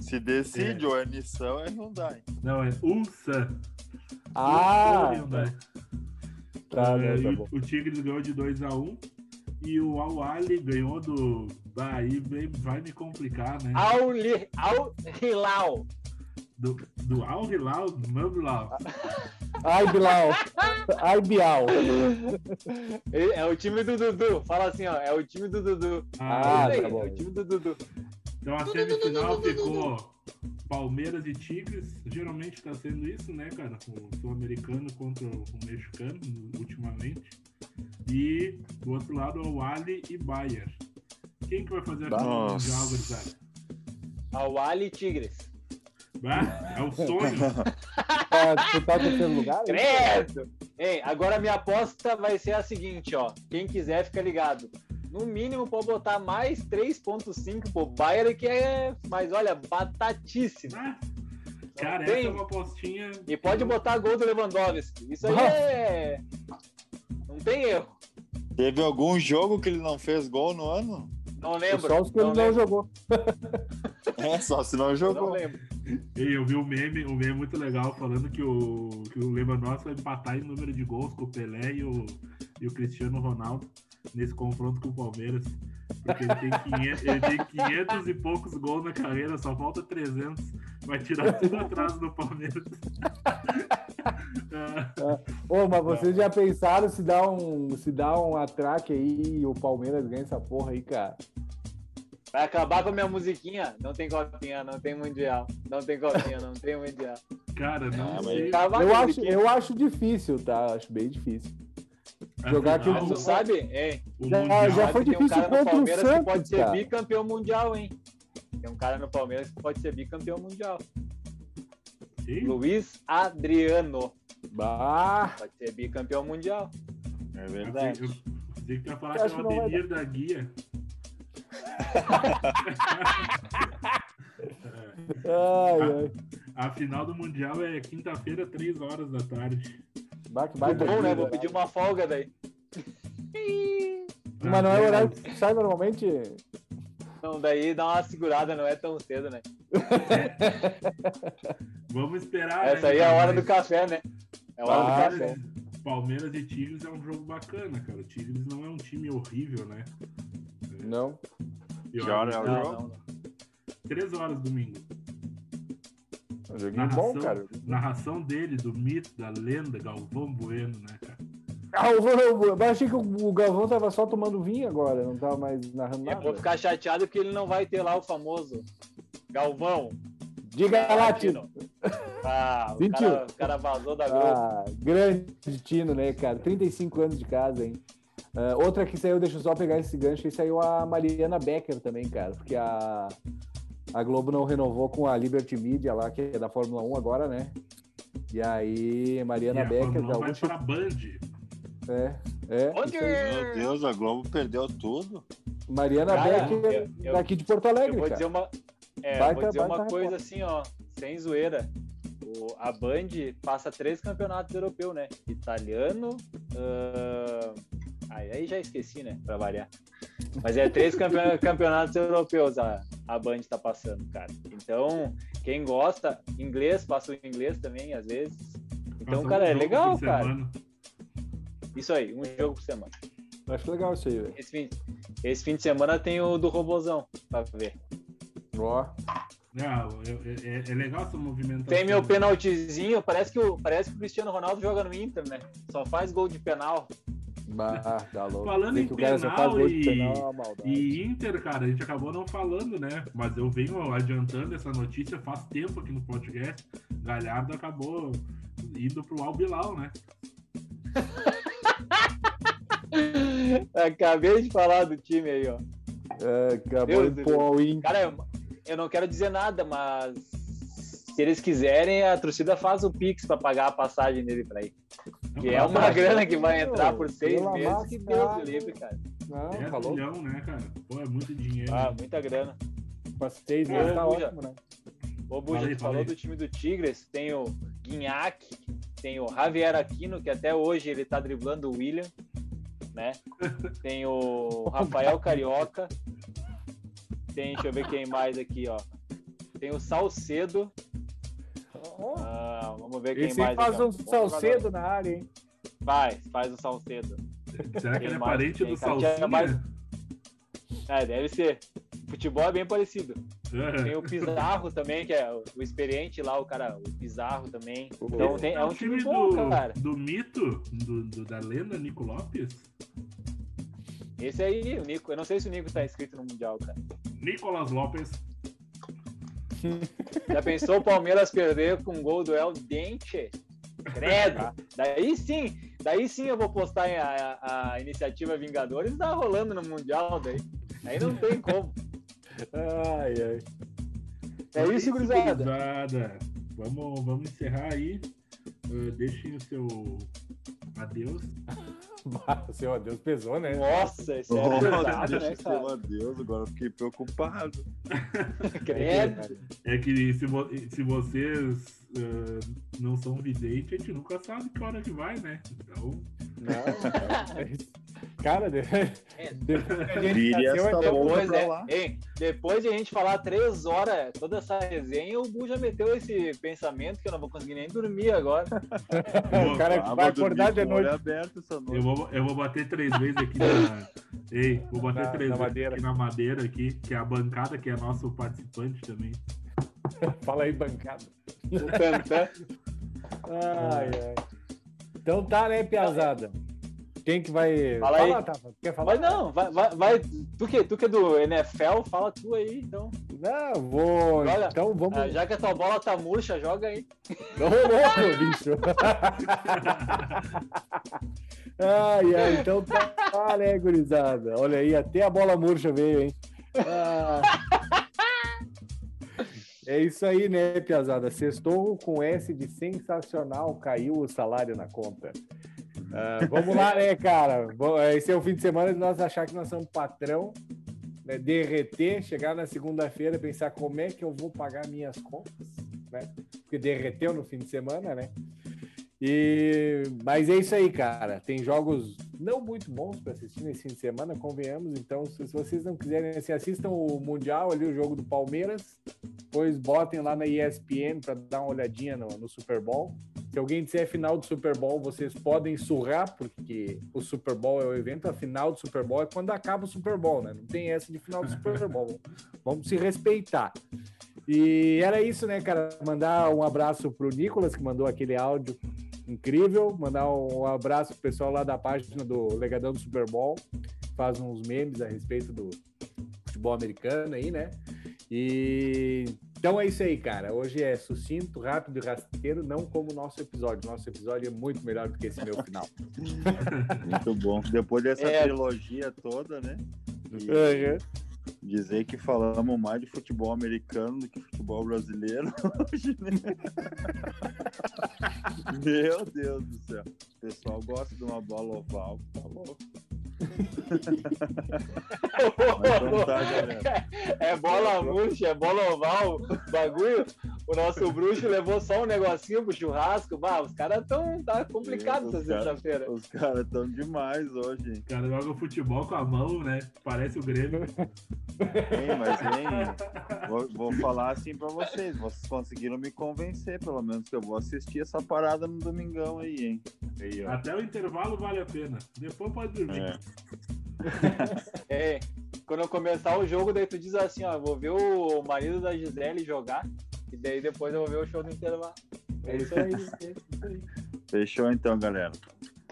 [SPEAKER 1] Se decide, ou é Nissan ou é Hyundai.
[SPEAKER 3] Não, é Ulsan.
[SPEAKER 2] ah!
[SPEAKER 3] Hyundai.
[SPEAKER 2] Tá,
[SPEAKER 3] É, e
[SPEAKER 2] tá
[SPEAKER 3] o-
[SPEAKER 2] bom.
[SPEAKER 3] o, Tigres ganhou de 2x1 e o Al-Ali ganhou do. Daí vai me complicar, né?
[SPEAKER 4] Al Hilal.
[SPEAKER 3] Do, do Al Hilal, do Mambilau.
[SPEAKER 2] Ai, Bilal. Ai, Bial.
[SPEAKER 4] É o time do Dudu. Fala assim, ó. É o time do Dudu.
[SPEAKER 2] Ah,
[SPEAKER 4] Isso aí,
[SPEAKER 2] tá bom.
[SPEAKER 4] É o time do Dudu.
[SPEAKER 3] Então a semifinal ficou Palmeiras e Tigres. Geralmente tá sendo isso, né, cara? O sul-americano contra o mexicano, ultimamente. E do outro lado, o Ali e Bayer. Quem que vai fazer a final mundial, gurizada?
[SPEAKER 4] Al Ali Tigres.
[SPEAKER 3] É o sonho.
[SPEAKER 2] Tá, tá em terceiro lugar?
[SPEAKER 4] Credo! Ei, agora a minha aposta vai ser a seguinte, ó. Quem quiser fica ligado. No mínimo pode botar mais 3.5 pro Bayern, que é, mas olha, batatíssimo.
[SPEAKER 3] Ah, Cara,
[SPEAKER 4] Tem-
[SPEAKER 3] essa é uma apostinha.
[SPEAKER 4] E pode botar gol do Lewandowski. Isso aí é. Não tem erro.
[SPEAKER 1] Teve algum jogo que ele não fez gol no ano?
[SPEAKER 4] Não lembro.
[SPEAKER 2] Só os que ele não
[SPEAKER 4] lembro,
[SPEAKER 2] jogou.
[SPEAKER 1] É, só se não
[SPEAKER 4] Não
[SPEAKER 1] jogou.
[SPEAKER 4] lembro.
[SPEAKER 3] E eu vi um meme, um meme muito legal falando que o, que o Lewandowski vai empatar em número de gols com o Pelé e o, e o Cristiano Ronaldo nesse confronto com o Palmeiras. Porque ele tem, 500, ele tem 500 e poucos gols na carreira, só falta 300. Vai tirar tudo atrás do Palmeiras. Ah,
[SPEAKER 2] Ô, mas vocês já pensaram se dá um, se dá um atraque aí e o Palmeiras ganha essa porra aí, cara?
[SPEAKER 4] Vai acabar com a minha musiquinha. Não tem copinha, não tem mundial. Não tem copinha, não tem mundial.
[SPEAKER 3] cara, não
[SPEAKER 1] Ah, mas-
[SPEAKER 3] sei.
[SPEAKER 4] Acabar
[SPEAKER 2] Eu acho, eu acho difícil, tá? Acho bem difícil. jogar aqui
[SPEAKER 3] Afinal,
[SPEAKER 2] o-
[SPEAKER 4] Tu sabe,
[SPEAKER 3] o
[SPEAKER 2] Já- já foi
[SPEAKER 4] um
[SPEAKER 2] difícil
[SPEAKER 4] cara no
[SPEAKER 2] contra o Santos,
[SPEAKER 4] pode ser
[SPEAKER 2] cara.
[SPEAKER 4] bicampeão mundial, hein? Tem um cara no Palmeiras que pode ser bicampeão mundial.
[SPEAKER 3] Quem?
[SPEAKER 4] Luiz Adriano
[SPEAKER 2] Bah,
[SPEAKER 4] pode ser bicampeão mundial.
[SPEAKER 1] É
[SPEAKER 3] Eu
[SPEAKER 1] verdade.
[SPEAKER 3] pensei eu pensei que falar
[SPEAKER 2] Eu
[SPEAKER 3] que é o Ademir da Guia.
[SPEAKER 2] ai, ai.
[SPEAKER 3] A final do Mundial é quinta-feira, 3 horas da tarde.
[SPEAKER 2] Bah, que
[SPEAKER 4] Que
[SPEAKER 2] baita
[SPEAKER 4] bom, né? Vou pedir uma folga daí.
[SPEAKER 2] Mas não é o horário que sai normalmente.
[SPEAKER 4] Então daí dá uma segurada, não é tão cedo, né?
[SPEAKER 3] Vamos esperar.
[SPEAKER 4] Essa
[SPEAKER 3] né,
[SPEAKER 4] aí é a hora do café, né? É a hora do
[SPEAKER 2] Ah,
[SPEAKER 4] café.
[SPEAKER 3] Palmeiras, e Tigres é um jogo bacana, cara. O Tigres não é um time horrível, né?
[SPEAKER 2] Não.
[SPEAKER 3] E
[SPEAKER 1] hora é o jogo?
[SPEAKER 3] Três horas domingo.
[SPEAKER 2] Um joguinho bom,
[SPEAKER 3] Narração,
[SPEAKER 2] cara.
[SPEAKER 3] narração dele, do mito, da lenda, Galvão Bueno, né, cara?
[SPEAKER 2] Ah, eu, achei que o, Galvão tava só tomando vinho agora, não tava mais narrando
[SPEAKER 4] Eu vou
[SPEAKER 2] nada.
[SPEAKER 4] ficar chateado porque ele não vai ter lá o famoso Galvão.
[SPEAKER 2] Diga lá, Tino.
[SPEAKER 4] Ah, o
[SPEAKER 2] Sentiu?
[SPEAKER 4] cara, o cara vazou da Globo.
[SPEAKER 2] Ah, grande Tino, né, cara? 35 anos de casa, hein? Ah, outra que saiu, deixa eu só pegar esse gancho, e saiu a Mariana Becker também, cara, porque a, a Globo não renovou com a Liberty Media lá, que é da Fórmula 1 agora, né? E aí, Mariana
[SPEAKER 3] e a
[SPEAKER 2] Becker,
[SPEAKER 3] Fórmula 1 vai
[SPEAKER 2] gaúcha.
[SPEAKER 3] pra Band.
[SPEAKER 2] É, é.
[SPEAKER 1] Meu Deus, a Globo perdeu tudo.
[SPEAKER 2] Mariana
[SPEAKER 4] Cara,
[SPEAKER 2] Becker,
[SPEAKER 4] eu- eu-
[SPEAKER 2] daqui de Porto
[SPEAKER 4] Eu
[SPEAKER 2] Alegre,
[SPEAKER 4] vou
[SPEAKER 2] cara.
[SPEAKER 4] dizer uma, é,
[SPEAKER 2] Baita-
[SPEAKER 4] vou dizer uma coisa
[SPEAKER 2] repórter.
[SPEAKER 4] assim, ó, sem zoeira. O, a Band passa três campeonatos europeus, né? Italiano. ah, aí, já esqueci, né? Pra variar. Mas é três campe- campeonatos europeus a, a Band tá passando, cara. Então, quem gosta, inglês, passa o inglês também, às vezes. Então,
[SPEAKER 3] Passa um
[SPEAKER 4] cara, é legal, cara.
[SPEAKER 3] semana.
[SPEAKER 4] Isso aí, um jogo por semana.
[SPEAKER 2] Acho legal isso aí, velho.
[SPEAKER 4] Esse fim, esse fim de semana tem o do Robozão pra ver.
[SPEAKER 3] Ó. Não, é, é, é, legal essa movimentação.
[SPEAKER 4] Tem meu penaltizinho, parece que, o, parece que o Cristiano Ronaldo joga no Inter, né? Só faz gol de penal.
[SPEAKER 3] Bah, tá louco. Falando em penal, e, penal é e Inter, cara, a gente acabou não falando, né? Mas eu venho adiantando essa notícia faz tempo aqui no podcast. Galhardo acabou indo pro Albilau, né?
[SPEAKER 4] Acabei de falar do time aí, ó.
[SPEAKER 2] É, acabou de pôr
[SPEAKER 4] o Inter. Cara, eu não quero dizer nada, mas se eles quiserem, a torcida faz o Pix para pagar a passagem dele para ir. Que é uma grana que vai entrar por seis meses, que Deus livre, cara.
[SPEAKER 3] Não, é falou. milhão, né, cara? Pô, é muito dinheiro.
[SPEAKER 4] Ah, muita grana.
[SPEAKER 2] Para seis meses tá ótimo, né?
[SPEAKER 4] Ô, Buja, falei, falou do time do Tigres, tem o Guinhac, tem o Javier Aquino, que até hoje ele tá driblando o William, né? Tem o Rafael Carioca, tem, deixa eu ver quem mais aqui, ó. Tem o Salcedo. Ah, vamos ver quem
[SPEAKER 2] Esse
[SPEAKER 4] mais.
[SPEAKER 2] faz um Salcedo na área, hein?
[SPEAKER 4] Faz, faz o Salcedo.
[SPEAKER 3] Será que ele é parente do Salcedo? Mais...
[SPEAKER 4] É, deve ser. Futebol é bem parecido. É. Tem o Pizarro também, que é o experiente lá, o cara, o Pizarro também. Então tem, é um time, time bom,
[SPEAKER 3] do,
[SPEAKER 4] cara.
[SPEAKER 3] Do mito, do, do, da lenda Nico Lopes?
[SPEAKER 4] Esse aí, o Nico. Eu não sei se o Nico tá inscrito no Mundial, cara.
[SPEAKER 3] Nicolas Lopes.
[SPEAKER 4] Já pensou o Palmeiras perder com um gol do El Dente? Credo! Daí sim, daí sim eu vou postar a, a, a iniciativa Vingadores tá rolando no Mundial daí. Aí não tem como.
[SPEAKER 2] Ai, ai.
[SPEAKER 4] É isso, gurizada.
[SPEAKER 3] Vamos, vamos encerrar aí. Uh, deixem o seu adeus.
[SPEAKER 2] o seu adeus pesou, né?
[SPEAKER 4] Nossa, esse é oh, pesado,
[SPEAKER 1] né, cara? Seu adeus, agora fiquei preocupado.
[SPEAKER 3] é que se, vo se vocês uh, não são videntes, a gente nunca sabe que hora que vai, né? Então. Não.
[SPEAKER 2] Cara, de...
[SPEAKER 4] é, depois, né? Ei, depois de a gente falar três horas, toda essa resenha, o Bu já meteu esse pensamento que eu não vou conseguir nem dormir agora.
[SPEAKER 2] o cara vai acordar de noite.
[SPEAKER 3] Aberto essa noite. Eu, vou, eu vou bater três vezes aqui na. Ei, vou bater na, três na vezes madeira. aqui na madeira aqui, que é a bancada, que é nosso participante também.
[SPEAKER 2] Fala aí, bancada. ai, ai. Então tá, né, Piazada? Quem que vai.
[SPEAKER 4] Fala aí. Fala, Quer falar? Vai não, vai, vai, vai, Tu, que, tu que é do NFL, fala tu aí, então.
[SPEAKER 2] Não, vou. Joga. Então vamos. Ah,
[SPEAKER 4] já que a tua bola tá murcha, joga aí.
[SPEAKER 2] Não, não, bicho. ai, ai, então tá, né, gurizada? Olha aí, até a bola murcha veio, hein? Ah. É isso aí, né, Piazada? Sextou com S de sensacional, caiu o salário na conta. Uh, vamos lá, né, cara? Esse é o fim de semana de nós achar que nós somos patrão, né? derreter, chegar na segunda-feira pensar como é que eu vou pagar minhas contas, né? Porque derreteu no fim de semana, né? E mas é isso aí, cara. Tem jogos não muito bons para assistir nesse fim de semana, convenhamos. Então, se, se vocês não quiserem, assim, assistam o Mundial ali, o jogo do Palmeiras, depois botem lá na ESPN para dar uma olhadinha no, no Super Bowl. Se alguém disser final do Super Bowl, vocês podem surrar, porque o Super Bowl é o evento, a final do Super Bowl é quando acaba o Super Bowl, né? Não tem essa de final do Super Bowl. Vamos se respeitar. E era isso, né, cara? Mandar um abraço pro Nicolas, que mandou aquele áudio incrível. Mandar um abraço pro pessoal lá da página do Legadão do Super Bowl, faz uns memes a respeito do futebol americano aí, né? E então é isso aí, cara. Hoje é sucinto, rápido e rasteiro, não como o nosso episódio. Nosso episódio é muito melhor do que esse meu final.
[SPEAKER 1] muito bom. Depois dessa é. trilogia toda, né? E... Uhum. Dizer que falamos mais de futebol americano do que futebol brasileiro hoje, né? Meu Deus do céu. O pessoal gosta de uma bola oval, tá louco.
[SPEAKER 4] Tá, é bola murcha, é bola oval, bagulho. o nosso bruxo levou só um negocinho pro churrasco. Bah, os caras tão tá complicado essa sexta-feira.
[SPEAKER 1] Os caras tão demais hoje. Os
[SPEAKER 3] caras jogam futebol com a mão, né? Parece o Grêmio.
[SPEAKER 1] Mas hein, vou, vou falar assim pra vocês. Vocês conseguiram me convencer, pelo menos, que eu vou assistir essa parada no domingão aí, hein?
[SPEAKER 3] Aí, Até o intervalo vale a pena. Depois pode dormir.
[SPEAKER 4] É. é. Quando eu começar o jogo, daí tu diz assim, ó, vou ver o marido da Gisele jogar e daí depois eu vou ver o show do intervalo. É isso aí. É isso aí.
[SPEAKER 1] Fechou então, galera.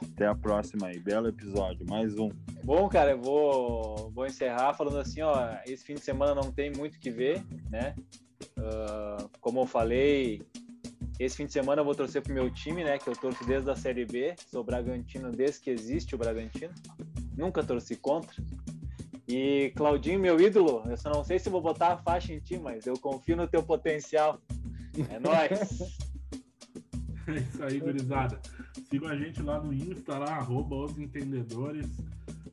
[SPEAKER 1] Até a próxima aí. Belo episódio. Mais um.
[SPEAKER 4] Bom, cara, eu vou, vou encerrar falando assim, ó. Esse fim de semana não tem muito que ver, né? Uh, como eu falei, esse fim de semana eu vou torcer pro meu time, né? Que eu torço desde a Série B. Sou Bragantino desde que existe o Bragantino. Nunca torci contra. E Claudinho, meu ídolo, eu só não sei se vou botar a faixa em ti, mas eu confio no teu potencial. É nóis!
[SPEAKER 3] É isso aí, gurizada. Sigam a gente lá no Insta, lá, arroba os entendedores.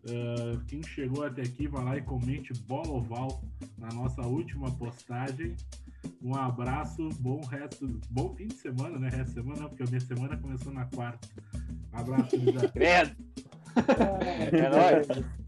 [SPEAKER 3] Uh, quem chegou até aqui, vai lá e comente bola oval na nossa última postagem. Um abraço, bom resto, bom fim de semana, né? Resto de semana, porque a minha semana começou na quarta. Um abraço, gurizada.
[SPEAKER 4] Credo! É nóis!